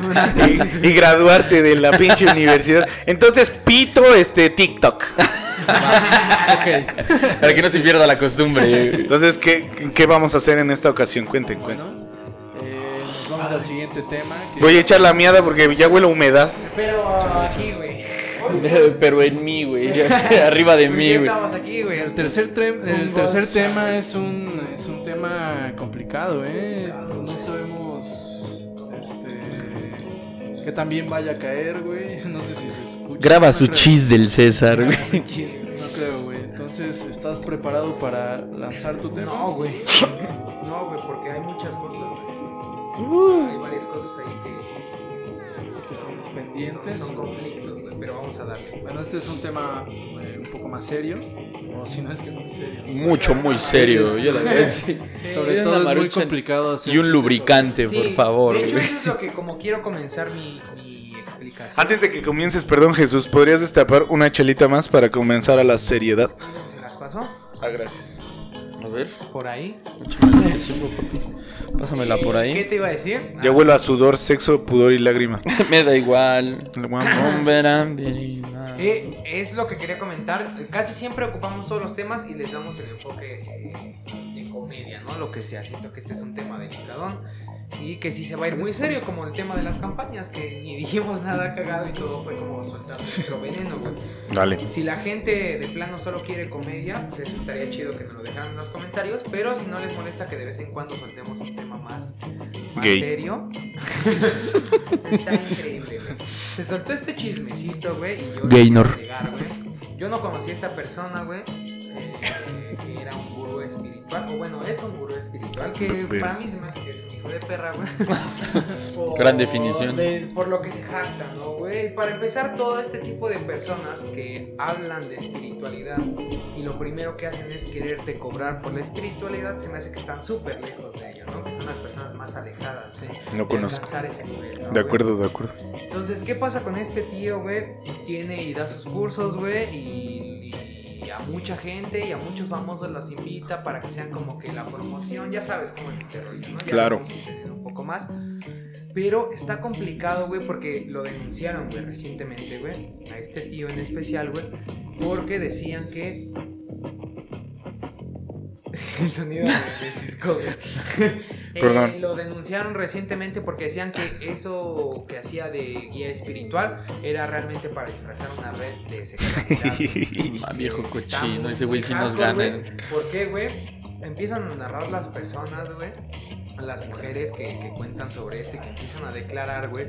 y, y graduarte de la pinche universidad. Entonces, pito este TikTok. Ok. Para que no se pierda la costumbre. Entonces, ¿qué, qué vamos a hacer en esta ocasión? Cuenten, cuenten. Bueno, eh, nos vamos al siguiente tema. que Voy a echar la miada porque ya huele a humedad. pero aquí güey Pero en mí, güey. Arriba de ¿Por mí, güey. estamos aquí güey El tercer, el tercer tema es un, es un tema complicado, ¿eh? No sabemos que también vaya a caer, güey. No sé si se escucha. Graba No su creo. chis del César, güey. No creo, güey. Entonces, ¿estás preparado para lanzar tu tema? No, güey. No, güey, porque hay muchas cosas, güey. Uh. Hay varias cosas ahí que. Estamos son- pendientes. Son, conflictos, güey, pero vamos a darle. Bueno, este es un tema eh, un poco más serio. O si no es que muy serio. Mucho, muy serio. Yo la verdad, sí. Sobre todo es muy complicado hacer Y un lubricante, Sí, por favor, De hecho, eso es lo que, como quiero comenzar mi, mi explicación. Antes de que comiences, perdón Jesús, ¿podrías destapar una chelita más para comenzar a la seriedad? ¿Se las pasó? Ah, gracias. A ver, Por ahí. papi. Pásamela por ¿Qué ahí. te iba a decir? Ya Ah, huelo a sudor, sexo, pudor y lágrima. Me da igual. Eh, es lo que quería comentar. Casi siempre ocupamos todos los temas y les damos el enfoque eh, de comedia, ¿no? Lo que sea. Siento que este es un tema delicadón y que sí se va a ir muy serio, como el tema de las campañas, que ni dijimos nada cagado y todo fue como soltar nuestro veneno, güey. Dale. Si la gente de plano solo quiere comedia, pues eso estaría chido que nos lo dejaran en los comentarios. Pero si no les molesta que de vez en cuando soltemos un tema más, más Gay. serio, está increíble, güey. Se soltó este chismecito, güey, y yo. Gaynor. güey. Yo no conocí a esta persona, güey. Eh, que era un gurú espiritual, o bueno, es un gurú espiritual, que Pero- para mí se me hace que es un hijo de perra, güey. Por- Gran definición. de- por lo que se jacta, ¿no, güey? Para empezar, todo este tipo de personas que hablan de espiritualidad y lo primero que hacen es quererte cobrar por la espiritualidad, se me hace que están súper lejos de ella, ¿no? Que son las personas más alejadas ¿sí? No de conozco. alcanzar ese nivel, ¿no, De güey? acuerdo, de acuerdo. Entonces, ¿qué pasa con este tío, güey? Tiene y da sus cursos, güey, y, y a mucha gente y a muchos famosos los invita para que sean como que la promoción, ya sabes cómo es este rollo, ¿no? Ya Claro. lo un poco más. Pero está complicado, güey, porque lo denunciaron, güey, recientemente, güey, a este tío en especial, güey, porque decían que... El sonido de, de Cisco, güey. Eh, lo denunciaron recientemente porque decían que eso que hacía de guía espiritual era realmente para disfrazar una red de sexualidad. Ah, viejo cochino, ese güey sí nos gana. ¿Por qué, güey? Empiezan a narrar las personas, güey. Las mujeres que, que cuentan sobre esto y que empiezan a declarar, güey,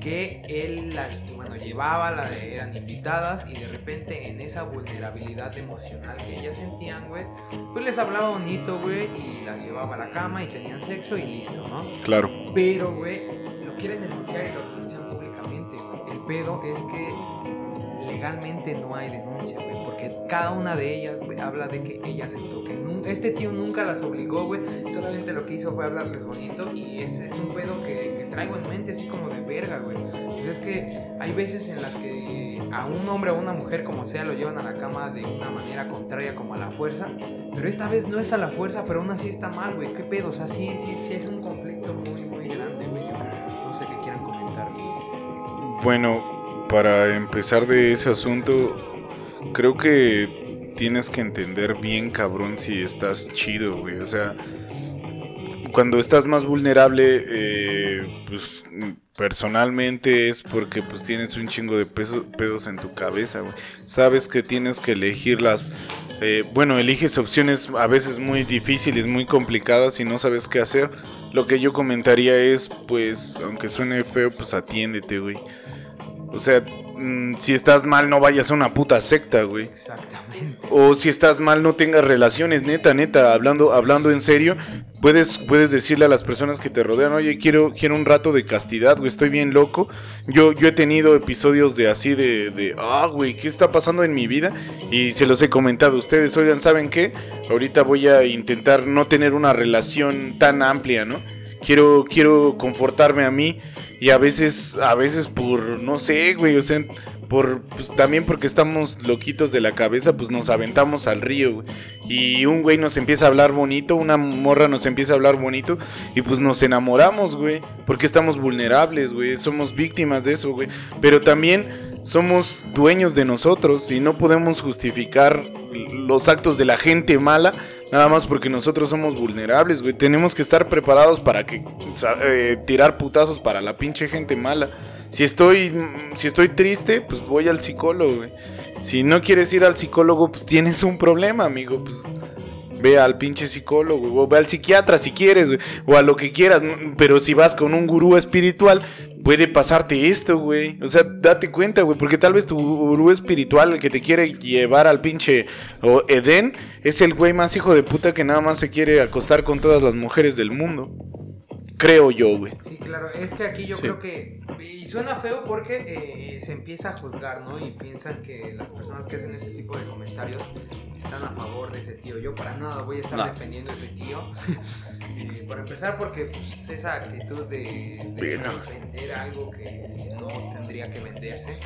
que él las, bueno, llevaba, la de- eran invitadas y de repente en esa vulnerabilidad emocional que ellas sentían, güey, pues les hablaba bonito, güey, y las llevaba a la cama y tenían sexo y listo, ¿no? Claro. Pero, güey, lo quieren denunciar y lo denuncian públicamente, güey. El pedo es que legalmente no hay denuncia, güey. Porque cada una de ellas, güey, habla de que ella aceptó que este tío nunca las obligó, güey. Solamente lo que hizo fue hablarles bonito. Y ese es un pedo que, que traigo en mente, así como de verga, güey. Pues es que hay veces en las que a un hombre o a una mujer, como sea, lo llevan a la cama de una manera contraria, como a la fuerza. Pero esta vez no es a la fuerza, pero aún así está mal, güey. ¿Qué pedo? O sea, sí, sí, sí es un conflicto muy, muy grande, güey. No sé qué quieran comentar. Bueno, para empezar de ese asunto, creo que tienes que entender bien, cabrón, si estás chido, güey. O sea, cuando estás más vulnerable, eh, pues personalmente es porque pues tienes un chingo de peso- pedos en tu cabeza, güey. Sabes que tienes que elegir las... eh, bueno, eliges opciones a veces muy difíciles, muy complicadas y no sabes qué hacer. Lo que yo comentaría es, pues, aunque suene feo, pues atiéndete, güey. O sea, mm, si estás mal, no vayas a una puta secta, güey. Exactamente. O si estás mal, no tengas relaciones, neta, neta, hablando, hablando en serio, puedes, puedes decirle a las personas que te rodean, oye, quiero, quiero un rato de castidad, güey, estoy bien loco. Yo, yo he tenido episodios de así de, de, ah, güey, ¿qué está pasando en mi vida? Y se los he comentado a ustedes, oigan, ¿saben qué? Ahorita voy a intentar no tener una relación tan amplia, ¿no? Quiero, quiero confortarme a mí y a veces, a veces por, no sé, güey, o sea, por, pues también porque estamos loquitos de la cabeza, pues nos aventamos al río, güey. Y un güey nos empieza a hablar bonito, una morra nos empieza a hablar bonito y pues nos enamoramos, güey, porque estamos vulnerables, güey, somos víctimas de eso, güey. Pero también somos dueños de nosotros y no podemos justificar los actos de la gente mala Nada más porque nosotros somos vulnerables, güey. Tenemos que estar preparados para que eh, tirar putazos para la pinche gente mala. Si estoy, si estoy triste, pues voy al psicólogo, güey. Si no quieres ir al psicólogo, pues tienes un problema, amigo. Pues ve al pinche psicólogo, o ve al psiquiatra si quieres. O a lo que quieras. Pero si vas con un gurú espiritual, puede pasarte esto, güey. O sea, date cuenta, güey. Porque tal vez tu gurú espiritual, el que te quiere llevar al pinche o Edén, es el güey más hijo de puta que nada más se quiere acostar con todas las mujeres del mundo. Creo yo, güey. Sí, claro, es que aquí yo Sí. creo que. Y suena feo porque eh, se empieza a juzgar, ¿no? Y piensan que las personas que hacen ese tipo de comentarios están a favor de ese tío. Yo para nada voy a estar No. defendiendo a ese tío. Eh, para empezar, porque pues, esa actitud de, vender algo que no tendría que venderse.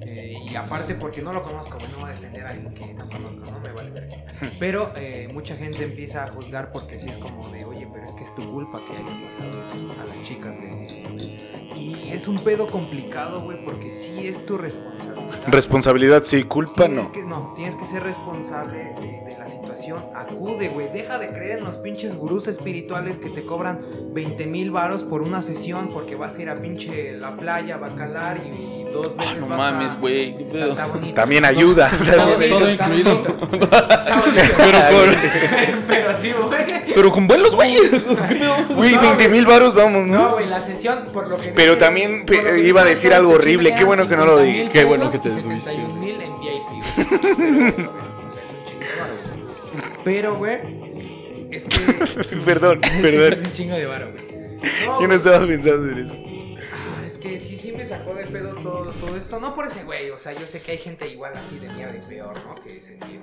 Eh, y aparte porque no lo conozco, no voy a defender a alguien que no conozco, no me vale ver. Pero eh, mucha gente empieza a juzgar porque sí es como de, oye, pero es que es tu culpa que haya pasado eso. A las chicas les dicen. Y es un pedo complicado, güey, porque sí es tu responsabilidad. Responsabilidad sí, culpa Tienes no. que, no, tienes que ser responsable de, de la situación. Acude, güey. Deja de creer en los pinches gurús espirituales que te cobran 20 mil varos por una sesión porque vas a ir a pinche la playa, bacalar y, dos veces Ah, no vas mames, güey, Está, bonito. También ayuda. Está bonito, Todo incluido. Pero con- Pero sí, güey. Pero con vuelos, güey. Güey, No, 20 mil varos, vamos, No, ¿no? güey, la sesión, por lo que Pero dije, también que iba a decir algo horrible, qué bueno que no lo 50,000 dije. Qué bueno que te 71 mil en VIP. Pero, es. Pero, güey, es que... Perdón, es perdón. un chingo de varo, güey. Yo no estaba pensando en eso. Que sí, sí me sacó de pedo todo, todo esto. No por ese güey, o sea, yo sé que hay gente igual así de mierda y peor, ¿no? Que ese tío.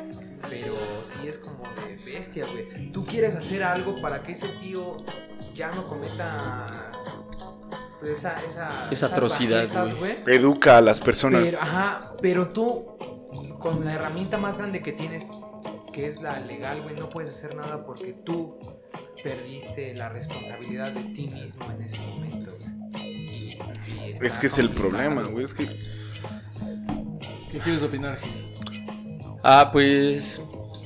Pero sí es como de bestia, güey. Tú quieres hacer algo para que ese tío ya no cometa pues, esa, esa, Esa esas atrocidad, güey. Educa a las personas. Pero, ajá, pero tú, con la herramienta más grande que tienes, que es la legal, güey, no puedes hacer nada porque tú perdiste la responsabilidad de ti mismo en ese momento, Es que es el problema, güey. Es que ¿Qué quieres opinar, Gil? Ah, pues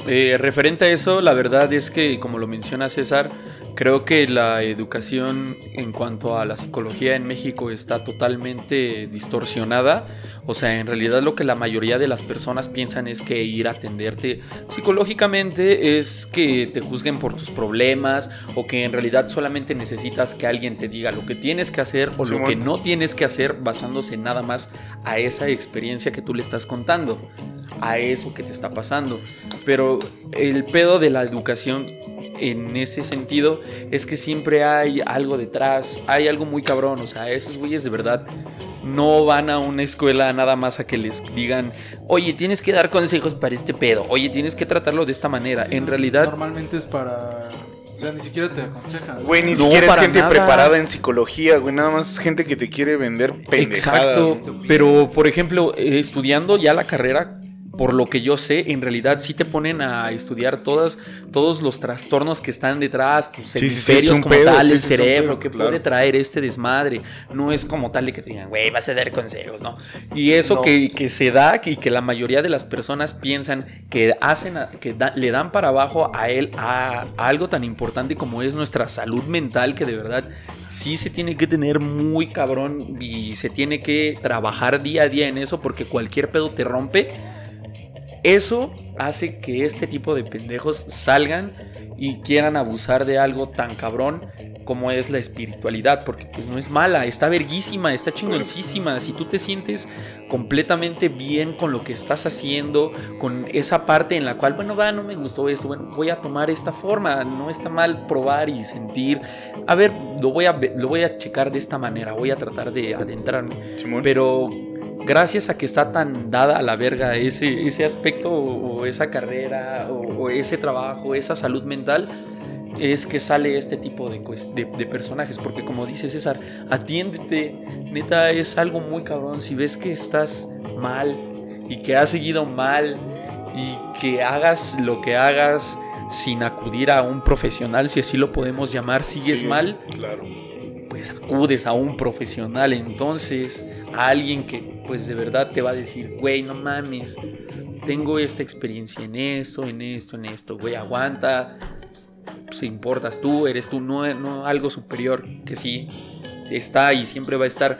eh, referente a eso, la verdad es que, como lo menciona César, Creo que la educación en cuanto a la psicología en México está totalmente distorsionada. O sea, en realidad lo que la mayoría de las personas piensan es que ir a atenderte psicológicamente es que te juzguen por tus problemas o que en realidad solamente necesitas que alguien te diga lo que tienes que hacer o lo Simón. que no tienes que hacer basándose nada más a esa experiencia que tú le estás contando, a eso que te está pasando. Pero el pedo de la educación en ese sentido es que siempre hay algo detrás, hay algo muy cabrón, o sea, esos güeyes de verdad no van a una escuela nada más a que les digan, oye, tienes que dar consejos para este pedo, oye, tienes que tratarlo de esta manera. en realidad, Normalmente es para. O sea, ni siquiera te aconsejan. ¿no? Güey, ni No, siquiera es para gente nada. preparada en psicología, güey. Nada más es gente que te quiere vender pendejadas. Exacto, pero por ejemplo, eh, estudiando ya la carrera, por lo que yo sé, en realidad sí te ponen a estudiar todas, todos los trastornos que están detrás, tus Sí, sí, sí, hemisferios un como pedo, tal, sí, el sí, cerebro, que claro. puede traer este desmadre. No es como tal de que te digan, güey, vas a dar consejos, ¿no? Y eso No. que, que se da y que la mayoría de las personas piensan que hacen, a- que da- le dan para abajo a él, a, a algo tan importante como es nuestra salud mental, que de verdad sí se tiene que tener muy cabrón y se tiene que trabajar día a día en eso porque cualquier pedo te rompe. Eso hace que este tipo de pendejos salgan y quieran abusar de algo tan cabrón como es la espiritualidad, porque pues no es mala, está verguísima, está chingoncísima. Si tú te sientes completamente bien con lo que estás haciendo, con esa parte en la cual, bueno, va, no me gustó esto, bueno, voy a tomar esta forma, no está mal probar y sentir, a ver, lo voy a, lo voy a checar de esta manera, voy a tratar de adentrarme. Simón. Pero gracias a que está tan dada a la verga ese, ese aspecto o, o esa carrera o, o ese trabajo, esa salud mental, es que sale este tipo de, de, de personajes. Porque como dice César, atiéndete. Neta, es algo muy cabrón. Si ves que estás mal y que has seguido mal y que hagas lo que hagas sin acudir a un profesional, si así lo podemos llamar, sigues Sí, mal, Claro. pues acudes a un profesional entonces, a alguien que pues de verdad te va a decir, güey, no mames, tengo esta experiencia en esto, en esto, en esto, güey, aguanta, pues importas tú, eres tú, no, no algo superior, que sí está y siempre va a estar.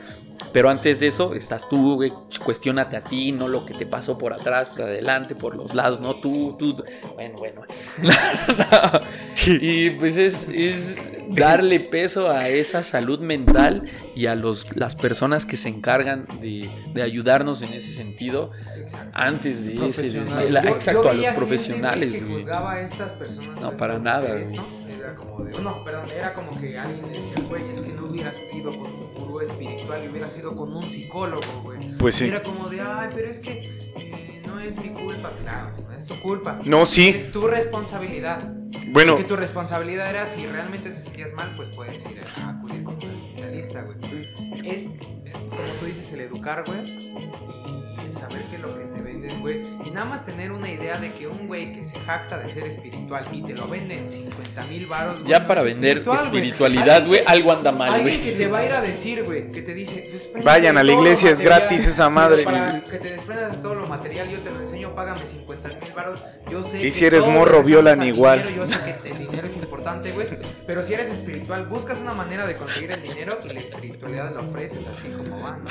Pero antes de eso, estás tú, güey, cuestiónate a ti, no lo que te pasó por atrás, por adelante, por los lados, no tú, tú. Bueno, bueno. Y pues es, es darle peso a esa salud mental y a los, las personas que se encargan de, de ayudarnos en ese sentido Exacto. antes de ese. Yo- Exacto, yo a los gente, profesionales, que juzgaba a estas personas. No, para nada. ¿no? Era como de. No, perdón, era como que alguien decía, güey, es que no hubieras ido con un gurú espiritual y hubieras ido con un psicólogo, güey. Pues sí. Era como de, ay, pero es que eh, no es mi culpa. Claro, no es tu culpa. No, sí. Es tu responsabilidad. Bueno, Así que tu responsabilidad era, si realmente te sentías mal, pues puedes ir a acudir con un especialista, güey. Es, eh, como tú dices, el educar, güey. Y el saber que lo que venden, güey. Y nada más tener una idea de que un güey que se jacta de ser espiritual y te lo venden 50 mil baros. güey, Ya no para es vender espiritual, güey. espiritualidad, güey, algo anda mal, Alguien güey. que te va a ir a decir, güey, que te dice, "Despréndete Vayan a la iglesia, es material". gratis esa madre. Para que te desprendas de todo lo material, yo te lo enseño, págame 50 mil baros. Yo sé Y que si eres morro, violan al igual. dinero, Yo sé que el dinero es importante, güey. Pero si eres espiritual, buscas una manera de conseguir el dinero y la espiritualidad la ofreces así como va, ¿no?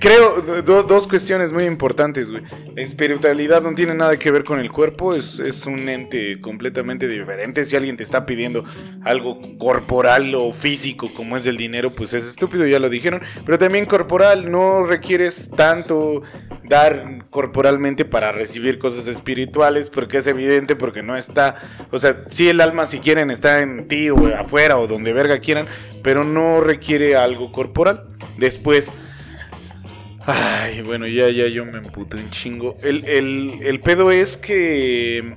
creo do- dos cuestiones muy importantes, güey. La espiritualidad no tiene nada que ver con el cuerpo, es, es un ente completamente diferente. Si alguien te está pidiendo algo corporal o físico como es el dinero, pues es estúpido, ya lo dijeron. Pero también corporal, no requieres tanto dar corporalmente para recibir cosas espirituales, porque es evidente, porque no está, o sea, sí el alma si quieren está en ti o afuera o donde verga quieran, pero no requiere algo corporal. Después, ay, bueno, ya, ya yo me emputo un chingo. El, el, el pedo es que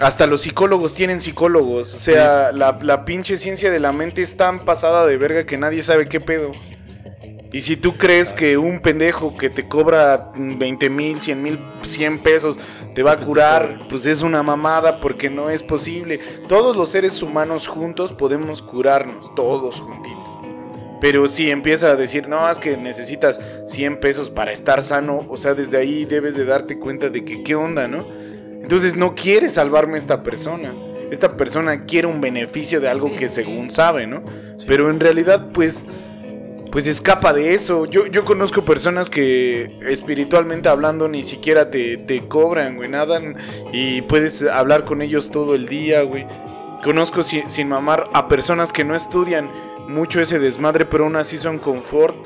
hasta los psicólogos tienen psicólogos, o sea, la, la pinche ciencia de la mente es tan pasada de verga que nadie sabe qué pedo. Y si tú crees que un pendejo que te cobra 20 mil, 100 mil, 100 pesos te va a curar, pues es una mamada porque no es posible. Todos los seres humanos juntos podemos curarnos, todos juntitos. Pero si empieza a decir, no, es que necesitas 100 pesos para estar sano, o sea, desde ahí debes de darte cuenta de que qué onda, ¿no? Entonces no quiere salvarme esta persona. esta persona quiere un beneficio de algo Sí, que sí. según sabe, ¿no? Pero en realidad, pues, pues escapa de eso. Yo, yo conozco personas que espiritualmente hablando ni siquiera te, te cobran, güey, nada. Y puedes hablar con ellos todo el día, güey. Conozco sin, sin mamar a personas que no estudian mucho ese desmadre, pero aún así son confort.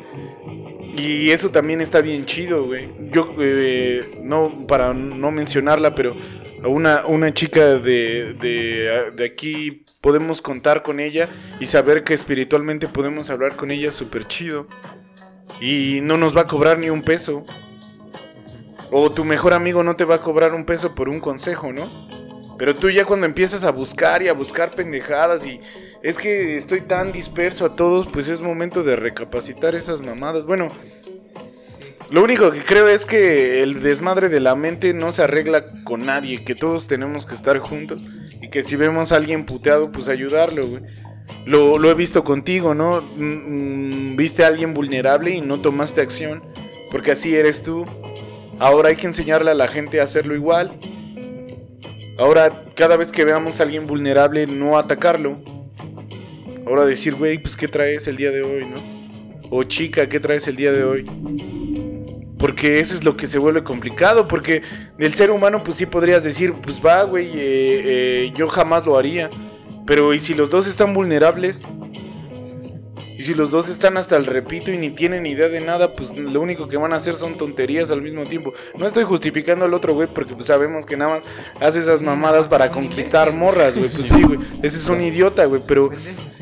Y eso también está bien chido, güey. Yo, eh, no, para no mencionarla, pero a una, una chica de, de, de aquí podemos contar con ella y saber que espiritualmente podemos hablar con ella súper chido. Y no nos va a cobrar ni un peso. O tu mejor amigo no te va a cobrar un peso por un consejo, ¿no? Pero tú ya cuando empiezas a buscar y a buscar pendejadas y es que estoy tan disperso a todos, pues es momento de recapacitar esas mamadas. Bueno, lo único que creo es que el desmadre de la mente no se arregla con nadie, que todos tenemos que estar juntos y que si vemos a alguien puteado, pues ayudarlo, güey. Lo, lo he visto contigo, ¿no? Mm, mm, viste a alguien vulnerable y no tomaste acción, porque así eres tú. Ahora hay que enseñarle a la gente a hacerlo igual. Ahora, cada vez que veamos a alguien vulnerable, no atacarlo. Ahora decir, güey, pues ¿qué traes el día de hoy, no? O chica, ¿qué traes el día de hoy? Porque eso es lo que se vuelve complicado. Porque del ser humano, pues sí podrías decir, pues va, güey, eh, eh, yo jamás lo haría. Pero ¿y si los dos están vulnerables? Y si los dos están hasta el repito y ni tienen idea de nada, pues lo único que van a hacer son tonterías al mismo tiempo. No estoy justificando al otro güey porque pues, sabemos que nada más hace esas mamadas para conquistar morras, güey. Pues sí, güey. Ese es un idiota, güey. Pero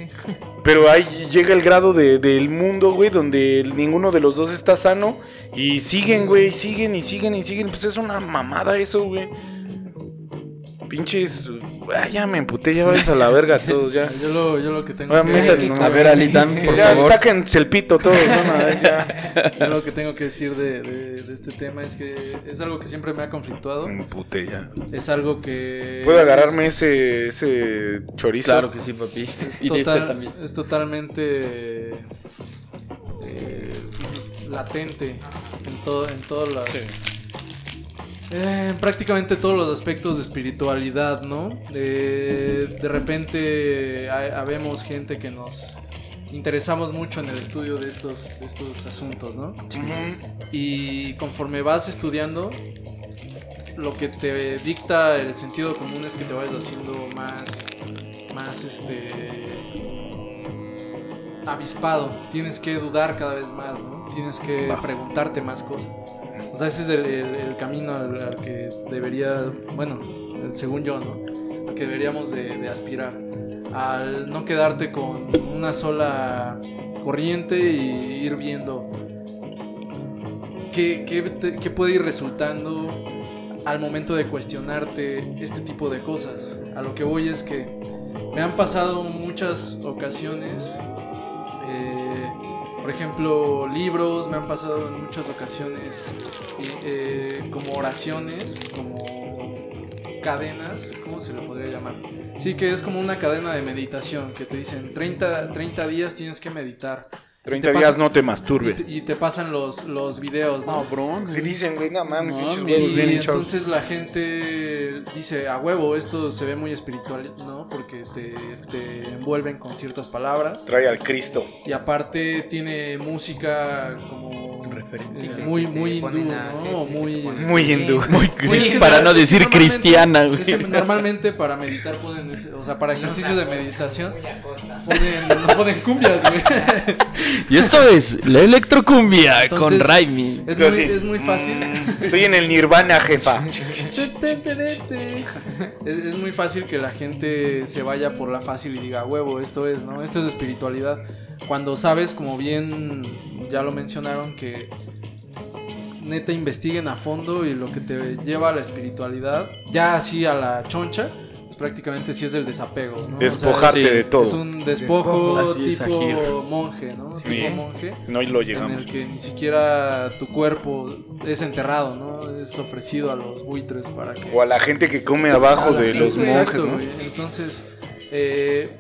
pero ahí llega el grado de- del mundo, güey, donde ninguno de los dos está sano. Y siguen, güey, siguen y siguen y siguen. Pues es una mamada eso, güey. Pinches. Ah, ya me emputé, ya váyanse a la verga todos, ya. Yo lo, yo lo que tengo que métanlo. A ver, Alitan, por ya, favor. sáquense el pito todos, de una vez, ya. yo lo que tengo que decir de, de- de este tema es que es algo que siempre me ha conflictuado. Me emputé ya. Es algo que. ¿Puedo agarrarme es- ese, ese chorizo? Claro que sí, papi. Es, Y de este también. es totalmente eh, latente en todo en todas las eh, en prácticamente todos los aspectos de espiritualidad no Eh, de repente habemos gente que nos interesamos mucho en el estudio de estos de estos asuntos no y conforme vas estudiando, lo que te dicta el sentido común es que te vayas haciendo más, más este, avispado. Tienes que dudar cada vez más, ¿no? Tienes que preguntarte más cosas. O sea, ese es el, el- camino al, que debería, bueno, según yo, ¿no? Que deberíamos de, aspirar. Al no quedarte con una sola corriente y ir viendo qué, qué qué puede ir resultando al momento de cuestionarte este tipo de cosas. A lo que voy es que me han pasado muchas ocasiones, por ejemplo, libros, me han pasado en muchas ocasiones y, eh, como oraciones, como cadenas, ¿cómo se le podría llamar? Sí, que es como una cadena de meditación, que te dicen 30, 30 días tienes que meditar. 30 te días no te Y masturbes. te, y te pasan los, los videos, ¿no? Cabrón. Si dicen, güey, no mames, No, bien Y entonces la gente dice, a huevo, esto se ve muy espiritual, ¿no? Porque te, te envuelven con ciertas palabras. Trae al Cristo. Y aparte tiene música como... Referente. eh, Que muy, muy hindú, a- ¿no? sí, sí, muy... Muy hindú. Muy Sí, para no- decir normalmente- cristiana, Es que güey. normalmente para meditar ponen, o sea, para ejercicios de meditación ponen, no ponen cumbias, güey. Y esto es la electrocumbia con Entonces, Raimi. Es muy, así, es muy fácil. mm, Estoy en el nirvana, jefa. Es, es muy fácil que la gente se vaya por la fácil y diga, huevo, esto es, ¿no? Esto es espiritualidad. Cuando sabes, como bien ya lo mencionaron, que neta investiguen a fondo y lo que te lleva a la espiritualidad, ya así a la choncha, prácticamente sí es el desapego, ¿no? O sea, Despojarte es- de todo. Es un despojo es, tipo monje, ¿no? Sí. Tipo monje No lo en llegamos. el que ni siquiera tu cuerpo es enterrado, ¿no? Es ofrecido a los buitres para que... O a la gente que come abajo de los monjes, exacto, ¿no? güey. Entonces, eh,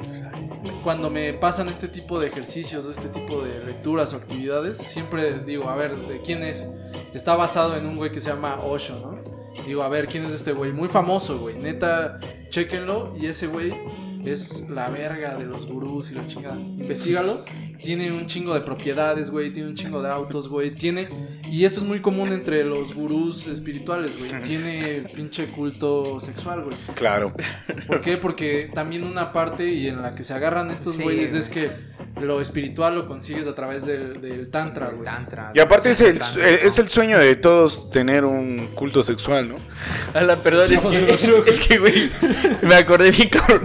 cuando me pasan este tipo de ejercicios, o este tipo de lecturas o actividades, siempre digo, a ver, ¿de quién es? Está basado en un güey que se llama Osho, ¿no? Digo, a ver, ¿quién es este güey? Muy famoso, güey. Neta, Chéquenlo y ese güey es la verga de los gurús y la chingada. Investígalo. Tiene un chingo de propiedades, güey. Tiene un chingo de autos, güey. Tiene. Y esto es muy común entre los gurús espirituales, güey. Tiene pinche culto sexual, güey. Claro. ¿Por qué? Porque también una parte y en la que se agarran estos güeyes güey. es que lo espiritual lo consigues a través del, del tantra, güey. tantra. Y aparte es el, Tantra. es el sueño de todos tener un culto sexual, ¿no? Ala, perdón, es que, es que, güey, me acordé bien cabrón.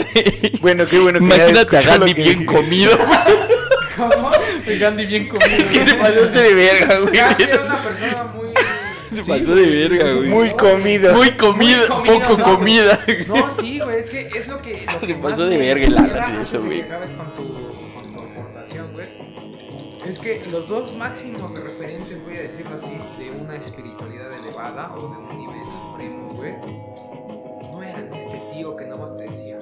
Bueno, qué bueno que Imagínate a Gandhi bien comido, güey. ¿Cómo? El Gandhi bien comido. Es que te pasaste de verga, güey. Gandhi era una persona muy. Se Sí, pasó de verga, es güey. Muy comida. Muy comido, poco ¿no? comida. No, sí, güey, es que es lo que. Lo Se que pasó más de me verga el Alan eso, güey. acabes con tu, con tu aportación, güey. Es que los dos máximos referentes, voy a decirlo así, de una espiritualidad elevada o de un nivel supremo, güey, no eran este tío que nomás te decía,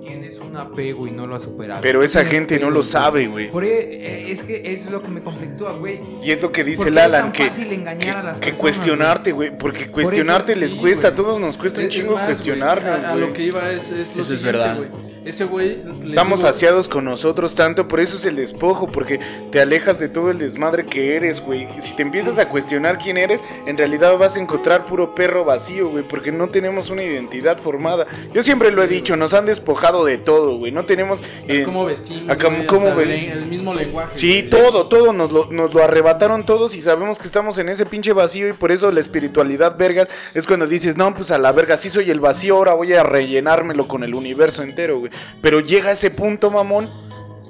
tienes un apego y no lo has superado. Pero esa tienes gente no pedos, lo sabe, güey. Por e- es que es lo que me conflictúa, güey. Y es lo que dice ¿Por el es Alan, que, fácil engañar a las que, que personas, cuestionarte, güey. Porque cuestionarte eso, les sí, cuesta, a güey. todos nos cuesta un Es chingo más, güey, cuestionarnos, A, a lo que iba es, es lo Eso es siguiente, verdad. güey. Ese güey. Estamos digo, saciados con nosotros tanto, por eso es el despojo, porque te alejas de todo el desmadre que eres, güey. Si te empiezas a cuestionar quién eres, en realidad vas a encontrar puro perro vacío, güey, porque no tenemos una identidad formada. Yo siempre lo he dicho, nos han despojado de todo, güey. No tenemos... eh, cómo vestimos. a cómo- güey, cómo hasta el, mismo lenguaje. Sí, güey. todo, todo nos lo, nos lo arrebataron todos y sabemos que estamos en ese pinche vacío y por eso la espiritualidad, vergas, es cuando dices, no, pues a la verga, sí soy el vacío, ahora voy a rellenármelo con el universo entero, güey. Pero llega ese punto, mamón,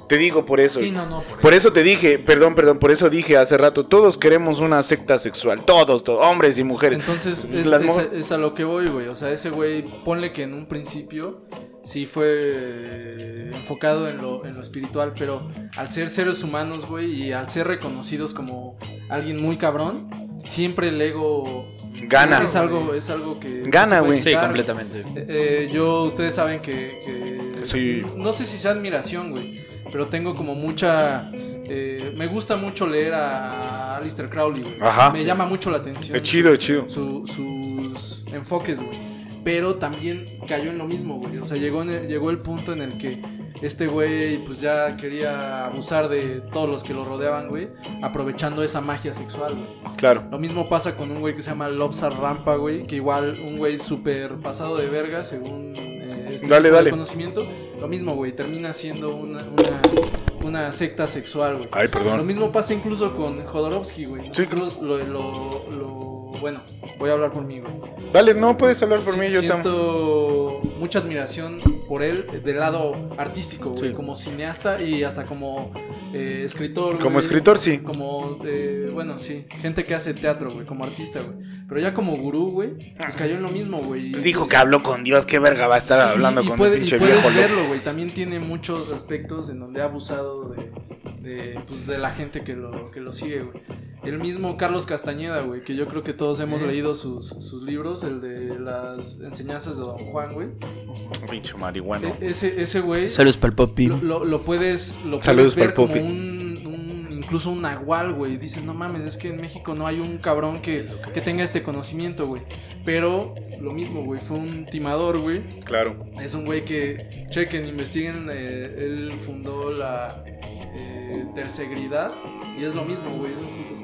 te digo por eso. Sí, no, no, por, Por eso te dije, perdón, perdón, por eso dije hace rato, todos queremos una secta sexual, todos, todos hombres y mujeres. Entonces, es, Las es- mo- es a lo que voy, güey. O sea, ese güey, ponle que en un principio sí fue enfocado en lo, en lo espiritual, pero al ser seres humanos, güey, y al ser reconocidos como alguien muy cabrón, siempre el ego Gana. Es algo, es algo que Gana, güey. Sí, completamente. Eh, eh, yo, ustedes saben que, que- Soy- no sé si sea admiración, güey, pero tengo como mucha, eh, me gusta mucho leer a, a Alistair Crowley, güey. Ajá. Me llama mucho la atención. Es chido, es chido. su- sus enfoques, güey. Pero también cayó en lo mismo, güey. O sea, llegó, en el, llegó el punto en el que este güey pues ya quería abusar de todos los que lo rodeaban, güey. Aprovechando esa magia sexual, güey. Claro. Lo mismo pasa con un güey que se llama Lobsar Rampa, güey. Que igual un güey súper pasado de verga, según eh, este Dale, dale. conocimiento. Lo mismo, güey. Termina siendo una, una, una secta sexual, güey. Ay, Lo perdón. mismo pasa incluso con Jodorowsky, güey. Sí. Lo, lo, lo- Bueno, voy a hablar por mí, güey. Dale, no puedes hablar por Sí, mí, yo también. siento mucha admiración por él del lado artístico, güey. Sí. Como cineasta y hasta como eh, escritor. Como güey. escritor, sí. Como, eh, bueno, sí, gente que hace teatro, güey, como artista, güey. Pero ya como gurú, güey, pues cayó en lo mismo, güey. Pues dijo que habló con Dios, qué verga va a estar hablando y, y con puede- un pinche y puedes viejo verlo, güey. También tiene muchos aspectos en donde ha abusado de, de, pues, de la gente que lo, que lo sigue, güey. El mismo Carlos Castañeda, güey, que yo creo que todos hemos leído sus, sus libros, el de las enseñanzas de Don Juan, güey. Pinche marihuana. E- ese, ese güey Saludos para el papi. lo, lo- lo puedes, lo Saludos puedes ver como un, un- incluso un nahual, güey. Dices, no mames, es que en México no hay un cabrón que, que tenga este conocimiento, güey. Pero lo mismo, güey, fue un timador, güey. Claro. Es un güey que, chequen, investiguen, eh, él fundó la eh, Tersegridad y es lo mismo, güey, es un culto,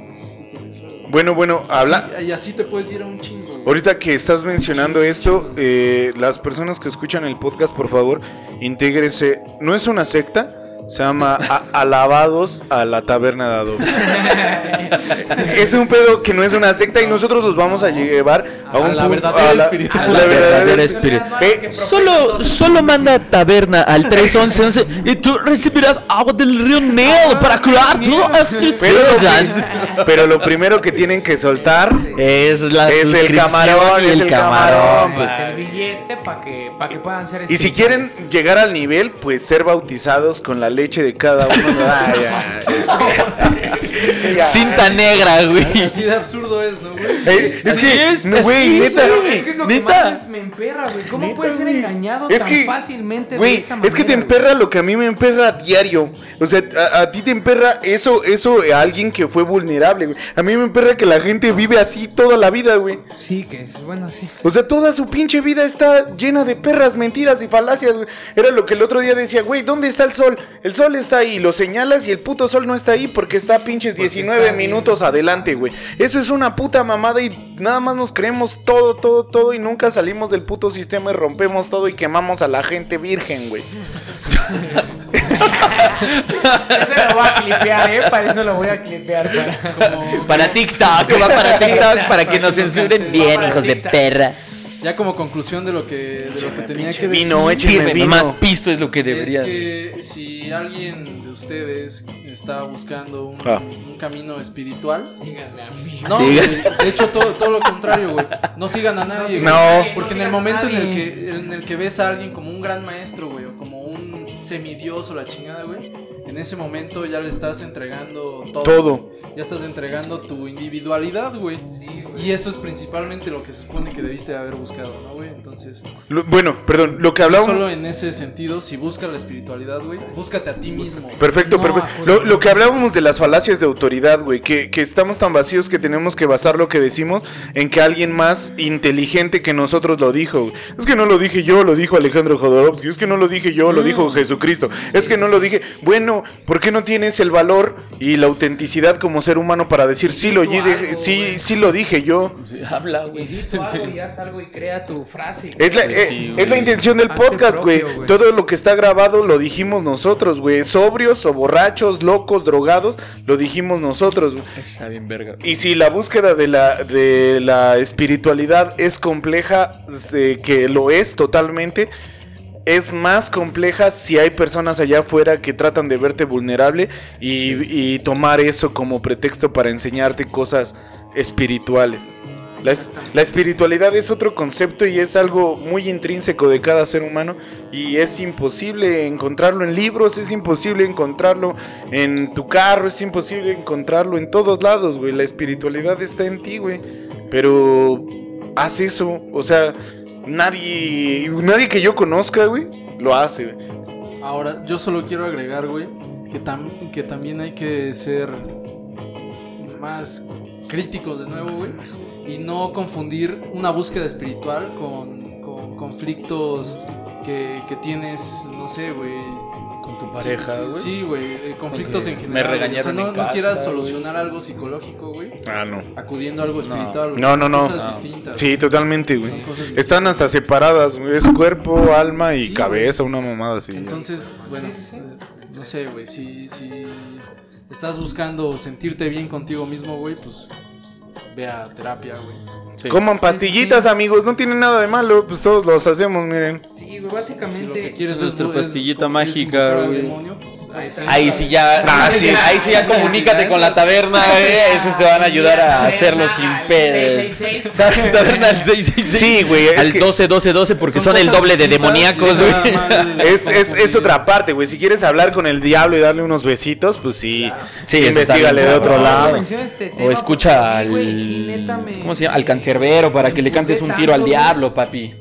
Bueno, bueno, habla. Así- y así te puedes ir a un chingo, güey. Ahorita que estás mencionando esto, eh, las personas que escuchan el podcast, por favor, intégrese. No es una secta, se llama Alabados a la Taberna de Adolfo. es un pedo que no es una secta y nosotros los vamos a llevar a, A un la verdadera a la- a la la Eh, Solo, solo manda taberna al 311 y tú recibirás agua del río Nilo para curar todas tus Pero, cosas. pero lo primero que tienen que soltar Es la Es el camarón, y el, el camarón. camarón, pues. Es el billete para que, pa' que puedan ser Y si quieren llegar al nivel, pues ser bautizados con la leche de cada uno. Ay, ay, ay. Ya. Cinta negra, güey. Así de absurdo es, ¿no, güey? Eh, es Así que, es, no, así güey, es, que es lo que más me emperra, güey. ¿Cómo Neta, puedes ser güey. engañado Es tan que, fácilmente de Güey, esa manera? es que te güey? emperra lo que a mí me emperra a diario. O sea, a, a ti te emperra eso, eso a alguien que fue vulnerable, güey. A mí me emperra que la gente vive así toda la vida, güey. Sí, que es bueno, sí. O sea, toda su pinche vida está llena de perras, mentiras y falacias, güey. Era lo que el otro día decía, güey, ¿dónde está el sol? El sol está ahí, lo señalas y el puto sol no está ahí porque está pinches 19 está bien. minutos adelante, güey. Eso es una puta mamada y nada más nos creemos todo, todo, todo y nunca salimos del puto sistema y rompemos todo y quemamos a la gente virgen, güey. Eso lo voy a clipear, ¿eh? Para eso lo voy a clipear. Para... Como- Para TikTok, va para TikTok, para que nos censuren bien, hijos de perra. Ya como conclusión de lo que, de lo que tenía que decir. vino, vino. más pisto es lo que Es debería. que si alguien de ustedes está buscando un, Ah. un camino espiritual, Síganme a mí. no, Siga. güey, de hecho todo, todo lo contrario, güey. No sigan a nadie, güey. No. Porque en No el momento en el que en el que ves a alguien como un gran maestro, güey, o como un semidios o la chingada, güey, en ese momento ya le estás entregando todo. Todo. Ya estás entregando tu individualidad, güey. Y eso es principalmente lo que se supone que debiste haber buscado, ¿no, güey? Entonces, Lo- bueno, perdón, lo que hablábamos... solo en ese sentido, si buscas la espiritualidad, güey, búscate a ti mismo. Perfecto, No, perfecto. Lo, que hablábamos de las falacias de autoridad, güey, que, que estamos tan vacíos que tenemos que basar lo que decimos en que alguien más inteligente que nosotros lo dijo. güey. Es que no lo dije yo, lo dijo Alejandro Jodorowsky. Es que no lo dije yo, lo dijo Jesucristo. Es que no lo dije. Bueno, ¿por qué no tienes el valor y la autenticidad como ser humano para decir sí lo, sí, sí lo dije yo? Habla, güey. algo y haz algo y crea tu frase. Es la, Pues eh, es la intención del Hazte podcast, propio, güey. Todo lo que está grabado lo dijimos nosotros, güey. Sobrios o borrachos, locos, drogados, lo dijimos nosotros, güey. Está bien, verga. Y si la búsqueda de la, de la espiritualidad es compleja, eh, que lo es totalmente, es más compleja si hay personas allá afuera que tratan de verte vulnerable y, y tomar eso como pretexto para enseñarte cosas espirituales. La, es- la espiritualidad es otro concepto y es algo muy intrínseco de cada ser humano y es imposible encontrarlo en libros, es imposible encontrarlo en tu carro, es imposible encontrarlo en todos lados, güey. La espiritualidad está en ti, güey. Pero haz eso, o sea, nadie, nadie que yo conozca, güey, lo hace. güey. Ahora, yo solo quiero agregar, güey, que, tam- que también hay que ser más críticos de nuevo, güey, y no confundir una búsqueda espiritual con, con conflictos que, que tienes, no sé, güey. Con tu pareja, güey. Sí, güey, eh, conflictos en me general. güey. regañaron o sea, no, en no casa, quieras solucionar algo psicológico, güey, Ah, no. acudiendo a algo espiritual. güey. No, no, no. Cosas No. distintas. Sí, totalmente, güey. Están hasta separadas, güey. Es cuerpo, alma y Sí, cabeza, una mamada así. Entonces, bueno, no sé, güey, si, si estás buscando sentirte bien contigo mismo, güey, pues ve a terapia, güey. Sí. Coman pastillitas, sí. amigos, no tiene nada de malo, pues todos los hacemos, miren. Sí, güey, básicamente. Si lo que quieres es es, nuestra es- pastillita es mágica, güey. demonio, pues ahí sí ya, Ah, sí. ahí sí ya comunícate con la taberna, güey. Esos te van a ayudar a hacerlo sin pedos. 666. ¿Sabes? Taberna al 666. Sí, güey, es Al que- 12, 12, 12, porque son, el doble de demoníacos, güey. Es, es, es otra parte, güey. Si quieres hablar con el diablo y darle unos besitos, pues sí. Sí, eso está investigale de otro lado. Este O escucha al. sí, ¿Cómo se llama? Al cancerbero para que le cantes un tiro al diablo, papi.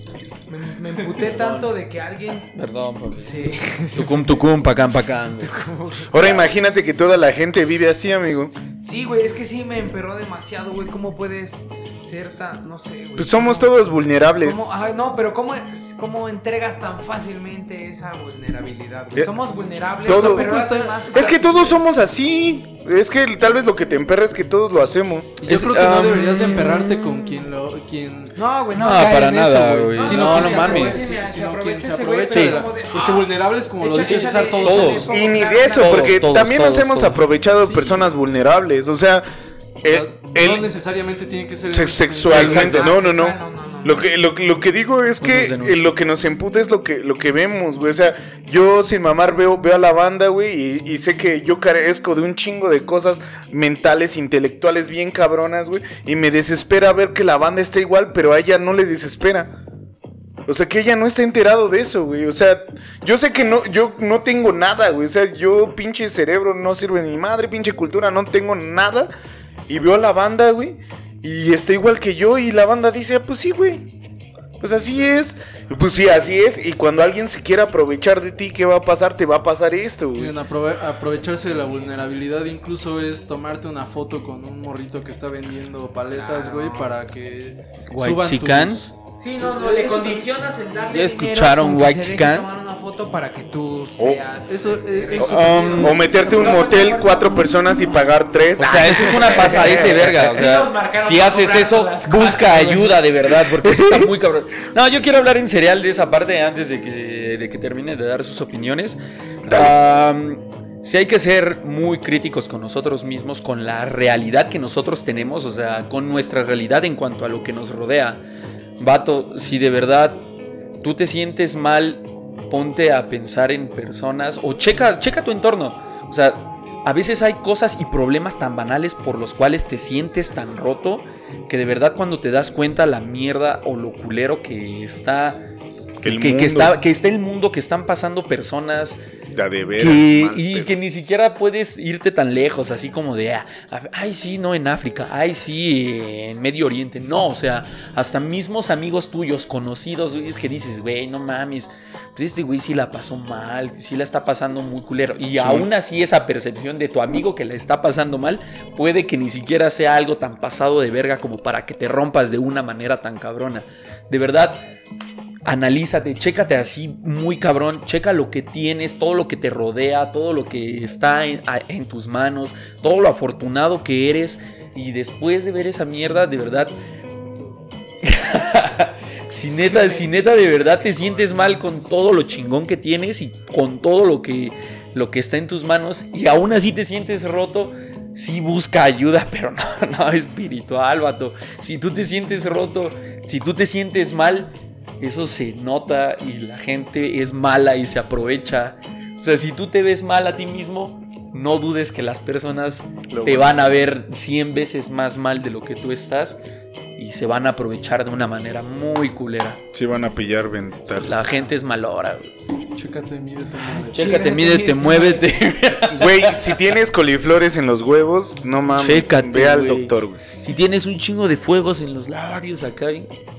Me, me emputé tanto de que alguien. Perdón, papi. Sí. Tucum, tucum, pacán, pacán. güey. Ahora imagínate que toda la gente vive así, amigo. Sí, güey, es que sí me emperró demasiado, güey. ¿Cómo puedes ser tan. No sé, güey. Pues somos ¿Cómo- todos vulnerables. cómo- no, pero ¿cómo, ¿cómo entregas tan fácilmente esa vulnerabilidad, güey? Eh, Somos vulnerables, todo- pero Está- haces más Es que fácil, todos güey. somos así. Es que tal vez lo que te emperra es que todos lo hacemos. Yo Es, creo que no um, deberías de emperrarte con quien lo quien No, güey, no. No, para nada, güey. Sino No, no se mames. Sí, sino quien se aprovecha de la- de, Porque ah, vulnerables, como lo dices, César, todos Todos. Y ni de eso, todos, porque todos, también todos, nos hemos todos. aprovechado Sí. personas vulnerables. O sea, el- no necesariamente tiene que ser sexualmente. No, no, no. Lo que, lo, lo que digo es Pues que eh, lo que nos emputa es lo que, lo que vemos, güey. O sea, yo sin mamar veo, veo a la banda, güey, y, y sé que yo carezco de un chingo de cosas mentales, intelectuales bien cabronas, güey. Y me desespera ver que la banda está igual, pero a ella no le desespera. O sea, que ella no está enterado de eso, güey. O sea, yo sé que no, yo no tengo nada, güey. O sea, yo pinche cerebro no sirve ni madre, pinche cultura, no tengo nada. Y veo a la banda, güey. Y está igual que yo. Y la banda dice, ah, pues sí, güey. Pues así es. Pues sí, así es. Y cuando alguien se quiera aprovechar de ti, ¿qué va a pasar? Te va a pasar esto, güey. Miren, aprove- aprovecharse de la vulnerabilidad incluso es tomarte una foto con un morrito que está vendiendo paletas, güey, para que suban tus- Sí, no, no, le condicionas el darle ¿Ya dinero escucharon con que White se deje Chickens? tomar una foto para que tú Oh. seas... Eso, este, eh, eso- Um, O meterte un motel, cuatro personas y pagar tres. O sea, eso es una pasadiza de verga. O Sí nos sea, marcaron si para haces eso, las busca güey. ayuda de verdad, porque eso está muy cabrón. No, yo quiero hablar en serial de esa parte antes de que, de que termine de dar sus opiniones. Sí hay que ser muy críticos con nosotros mismos, con la realidad que nosotros tenemos, o sea, con nuestra realidad en cuanto a lo que nos rodea. Vato, si de verdad tú te sientes mal, ponte a pensar en personas o checa, checa tu entorno. O sea, a veces hay cosas y problemas tan banales por los cuales te sientes tan roto que de verdad cuando te das cuenta la mierda o lo culero que está Que el que, que mundo- está que está el mundo que están pasando personas Ya de veras, que, mal y que ni siquiera puedes irte tan lejos, así como de, ah, ay, sí, no en África, ay, sí, en Medio Oriente. No, o sea, hasta mismos amigos tuyos, conocidos, güey, es que dices, güey, no mames, pues este güey sí la pasó mal, sí la está pasando muy culero. Y aún así, esa percepción de tu amigo que la está pasando mal, puede que ni siquiera sea algo tan pasado de verga como para que te rompas de una manera tan cabrona. De verdad, analízate, chécate así muy cabrón, checa lo que tienes, todo lo que te rodea, todo lo que está en, tus manos, todo lo afortunado que eres y después de ver esa mierda, de verdad... si neta, si neta de verdad te sientes mal con todo lo chingón que tienes y con todo lo que, lo que está en tus manos y aún así te sientes roto, sí busca ayuda, pero no, no espiritual, vato. Si tú te sientes roto, si tú te sientes mal, eso se nota y la gente es mala y se aprovecha. O sea, si tú te ves mal a ti mismo, no dudes que las personas te van a ver 100 veces más mal de lo que tú estás y se van a aprovechar de una manera muy culera. Sí van a pillar ventaja. La gente es malora. güey. Chécate, mídete, madre. Chécate, mídete, muévete. Güey, si tienes coliflores en los huevos, no mames. Chécate, ve al güey. doctor, güey. Si tienes un chingo de fuegos en los labios acá,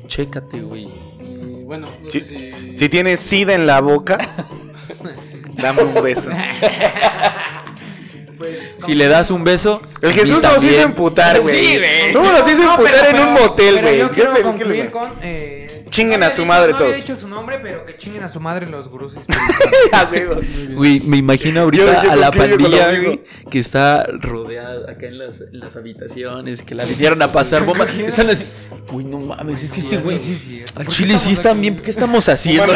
chécate, güey. Bueno, no Sí. sé si... Si tienes sida en la boca, dame un beso. Pues, Si le das un beso. El Jesús nos hizo emputar, güey. Sí, güey. ¿Cómo nos hizo No, emputar pero- en un motel, güey? Yo ¿Qué quiero concluir con. Eh, Chinguen no a su dicho- madre no había todos. dicho su nombre, pero que chinguen a su madre los gurús güey, me imagino ahorita Yo- yo a la pandilla, güey, que está rodeada acá en las, en las habitaciones, que la vinieron a pasar bomba. Están así, güey, no mames, es que este güey. Sí, sí, sí. A Chile sí están bien, ¿qué estamos haciendo?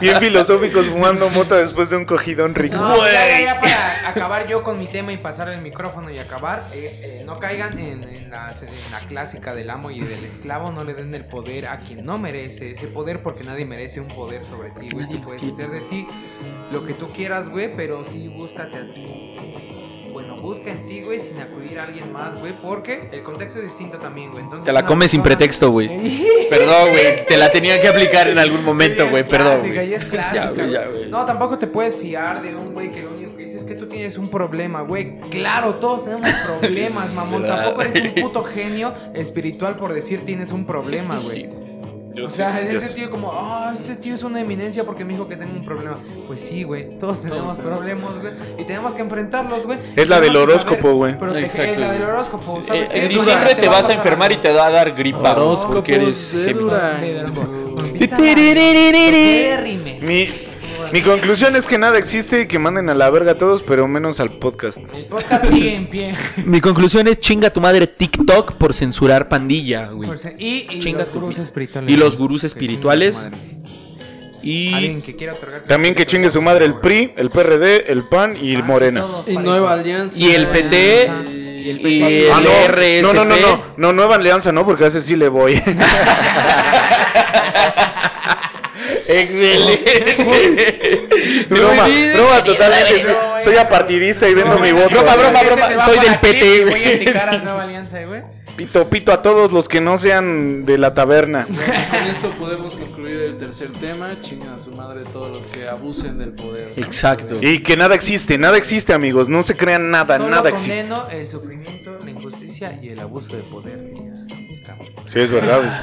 Bien filosóficos fumando mota después de un cogidón rico. No, ya, ya, ya para acabar yo con mi tema y pasar el micrófono y acabar, es eh, no caigan en, en la, en la clásica del amo y del esclavo, no le den el poder a quien no merece ese poder porque nadie merece un poder sobre ti, güey. Tú puedes hacer de ti lo que tú quieras, güey, pero sí búscate a ti. Bueno, busca en ti, güey, sin acudir a alguien más, güey, porque el contexto es distinto también, güey. Entonces, Te la comes sin pretexto, güey. Perdón, güey, te la tenía que aplicar en algún momento, güey, perdón. clásica, güey. ya es clásica, Ya, güey, ya, güey. güey. No, tampoco te puedes fiar de un güey que lo único que dice es que tú tienes un problema, güey. Claro, todos tenemos problemas, mamón. Tampoco eres un puto genio espiritual por decir tienes un problema, Sí, güey. Yo O sea, sí, ese sí. tío como, ah, este tío es una eminencia porque me dijo que tengo un problema. Pues sí, güey, todos tenemos problemas, güey, y tenemos que enfrentarlos, güey. Es la del horóscopo, güey. proteger- Exacto, Es la güey. del horóscopo, ¿sabes Eh? En diciembre te va vas a enfermar y te va a dar gripa, güey, Horóscopos porque eres Géminis. Mi, mi conclusión es que nada existe y que manden a la verga a todos, pero menos al podcast. El podcast sigue en pie. Mi conclusión es chinga tu madre TikTok por censurar pandilla, güey. Por Y, y Chinga los tu gurús espirituales. Y los güey. gurús Que chingue espirituales. madre. Y Alguien que quiera otorgar. También que chingue su madre el PRI, el PRD, el PAN y el Ah, Morena. todos Y parejos. Nueva Alianza. Y el PT, Y el y el Ah, no. RSP. No, no, no, no, no, Nueva Alianza no, porque a ese sí le voy. Excelente. broma, broma totalmente. Soy, soy apartidista y vendo mi voto. Broma, broma, broma. Soy del PT, güey. Voy a indicar a Sí. Nueva Alianza, güey. Pito, pito a todos los que no sean de la taberna. Con esto podemos concluir el tercer tema, chinguen a su madre todos los que abusen del poder. Exacto. Y que nada existe, nada existe, amigos. No se crean nada, Solo nada existe. condeno el sufrimiento, la injusticia y el abuso de poder. Sí, es verdad.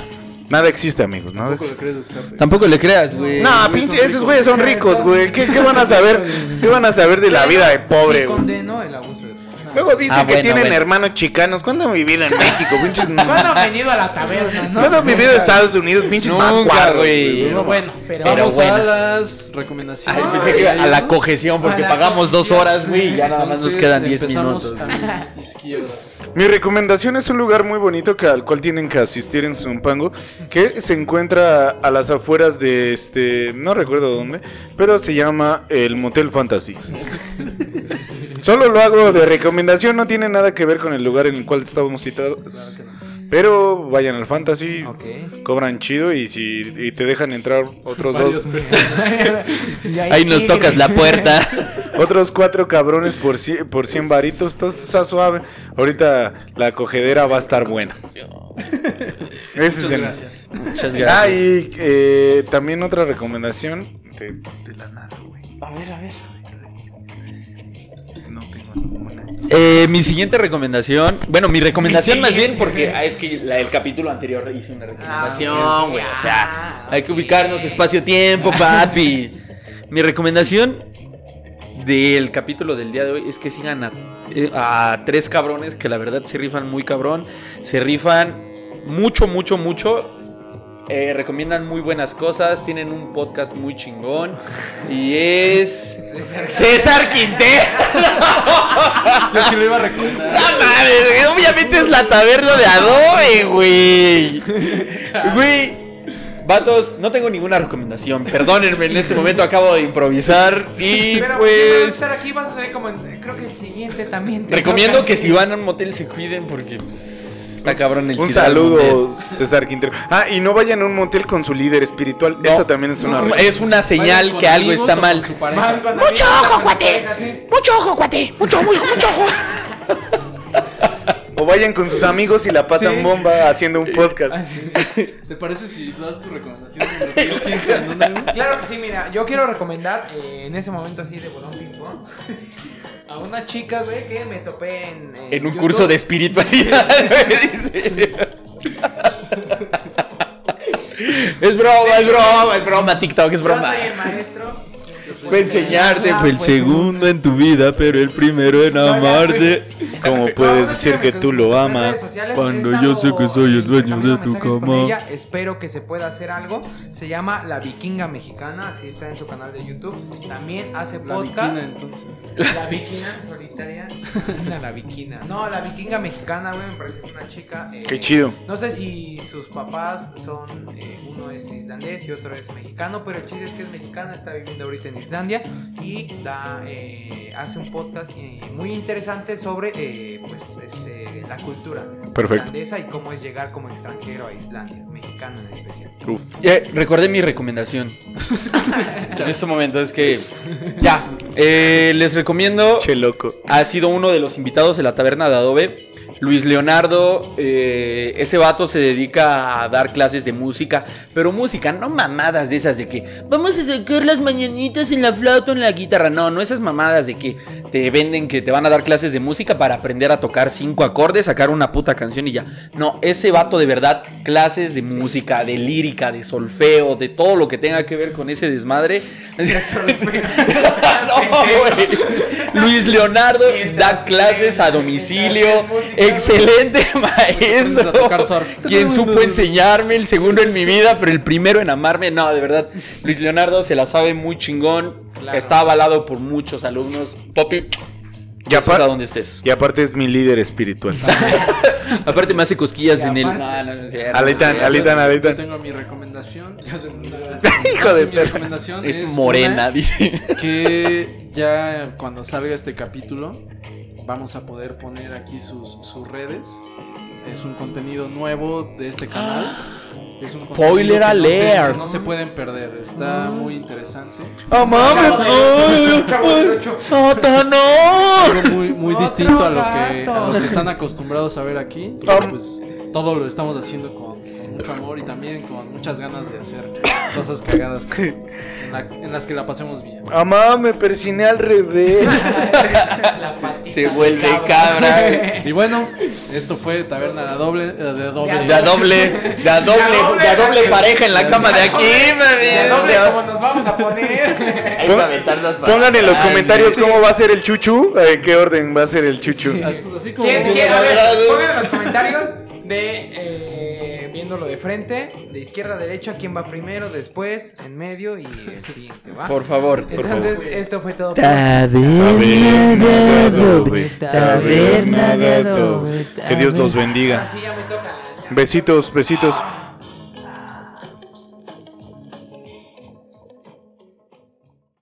Nada existe, amigos. Nada Tampoco le existe. crees escape. Tampoco le creas, güey. No, güey, pinche, esos güeyes son ricos. güey. ¿Qué, qué van a saber? ¿Qué van a saber de la vida de pobre, Sí condeno el abuso de poder. Luego dicen Ah, que bueno, tienen bueno. hermanos chicanos. ¿Cuándo han vivido en México, pinches? ¿Cuándo han venido a la taberna, no? ¿Cuándo han vivido en Estados Unidos, pinches Nunca, güey. Pero bueno, Pero- vamos bueno. a las recomendaciones. Ay, pensé que iba a la cojeción porque A la pagamos dos horas, güey, y ya nada más nos quedan 10 empezamos minutos. A. Mi recomendación es un lugar muy bonito que, al cual tienen que asistir en Zumpango, que se encuentra a las afueras de este, no recuerdo dónde, pero se llama el Motel Fantasy. Solo lo hago de recomendación, no tiene nada que ver con el lugar en el cual estábamos citados. Claro que no. Pero vayan al Fantasy, cobran chido y si y te dejan entrar otros Varios dos, hay Ahí nos tocas la puerta. otros cuatro cabrones por cien, por 100 varitos, todo esto está suave. Ahorita la cogedera va a estar buena. Muchas el- gracias. Ah, y eh, también otra recomendación de, de la nada, güey. A ver, a ver. Eh, mi siguiente recomendación, bueno, mi recomendación más bien porque ah, es que la del capítulo anterior hice una recomendación, Ah, güey, o sea, hay que ubicarnos espacio-tiempo, papi. mi recomendación del capítulo del día de hoy es que sigan a, eh, a tres cabrones que la verdad se rifan muy cabrón, se rifan mucho, mucho, mucho. Eh, recomiendan muy buenas cosas, tienen un podcast muy chingón y es César Quintero. Yo sí lo iba a recomendar. ¡Ah, madre! güey! Obviamente es la taberna de Adobe, güey. Güey. Vatos, no tengo ninguna recomendación. Perdónenme, en ese momento acabo de improvisar. Y Pero si vas a pues. estar aquí vas a salir como en- creo que el siguiente también. te Recomiendo toca. que si van a un motel se cuiden porque pues, está cabrón el Un saludo, César Quintero. Ah, y no vayan a un motel con su líder espiritual. No. Eso también es una recomendación. Es una señal que algo está mal. Mucho ojo, cuate. Mucho ojo, cuate. Mucho, muy, mucho ojo. O vayan con sus amigos y la pasan Sí. bomba haciendo un podcast. Así. ¿Te parece si das tu recomendación en el tiro 15 en dónde, güey? Claro que sí, mira, yo quiero recomendar eh, en ese momento así de bolón ping pong a una chica, güey, que me topé en En un YouTube. curso de espiritualidad. es broma, es broma, es broma. TikTok es Yo broma. soy el maestro. Fue enseñarte, fue el segundo en tu vida, pero el primero en amarte. ¿Cómo puedes decir que tú lo amas? Cuando yo sé que soy el eh, dueño de tu cama. ella. Espero que se pueda hacer algo. Se llama La Vikinga Mexicana, así está en su canal de YouTube. También hace La podcast. entonces. La viquina solitaria. No, la viquina. No, la vikinga mexicana, güey, me parece que es una chica. eh, Qué chido. No sé si sus papás son. eh, uno es islandés y otro es mexicano, pero el chiste es que es mexicana, está viviendo ahorita en Islandia y da, eh, hace un podcast eh, muy interesante sobre eh, pues, este, la cultura Perfecto. islandesa y cómo es llegar como extranjero a Islandia, mexicano en especial. Uf. Eh, recordé mi recomendación. en este momento es que. Ya. eh, les recomiendo. Che loco. Ha sido uno de los invitados de la taberna de Adobe. Luis Leonardo, eh, ese vato se dedica a dar clases de música, pero música, no mamadas de esas de que vamos a sacar las mañanitas en la flauta o en la guitarra. No, no esas mamadas de que te venden que te van a dar clases de música para aprender a tocar cinco acordes, sacar una puta canción y ya. No, ese vato de verdad, clases de música, de lírica, de solfeo, de todo lo que tenga que ver con ese desmadre. No. Luis Leonardo da clases a domicilio. Excelente maestro. Quien supo enseñarme, el segundo en mi vida, pero el primero en amarme. No, de verdad. Luis Leonardo se la sabe muy chingón. Claro. Está avalado por muchos alumnos. Popi, ya Ya sabes pa- a dónde estés. Y aparte es mi líder espiritual. Aparte me hace cosquillas Y en el. aparte- No, no, no es cierto, Aletan, no es cierto. Aletan, Yo Aletan. tengo mi recomendación. Ya se me Hijo de mi perra. recomendación Es una morena, dice. que ya cuando salga este capítulo vamos a poder poner aquí sus, sus redes. Es un contenido nuevo de este canal. Es un Spoiler no alert. que No se, pueden perder. Está muy interesante. ¡Ah, ay, ¡Satanás! Muy, muy distinto a lo, que, a lo que están acostumbrados a ver aquí. Pues todo lo estamos haciendo con, con mucho amor y también con muchas ganas de hacer cosas cagadas que- la- en las que la pasemos bien. Mamá, me persiné al revés. La patita Se vuelve cabra. Y bueno, esto fue Taberna de doble, eh, de doble. De a doble, de a doble, doble, de a doble pareja en la cama de aquí, De doble, como nos vamos a poner. Ahí Pongan en los Ah, comentarios cómo va a ser el chuchu. ¿En qué orden va a ser el chuchu? Ah, pues así como. Eh. pongan en los comentarios de eh, viéndolo de frente, de izquierda a derecha, quién va primero, después, en medio y el siguiente, ¿va? Por favor. Entonces, esto fue todo. por- Taberna doble, Taberna doble. Que Dios los bendiga. Ahora sí ya me toca. ya. Besitos, besitos.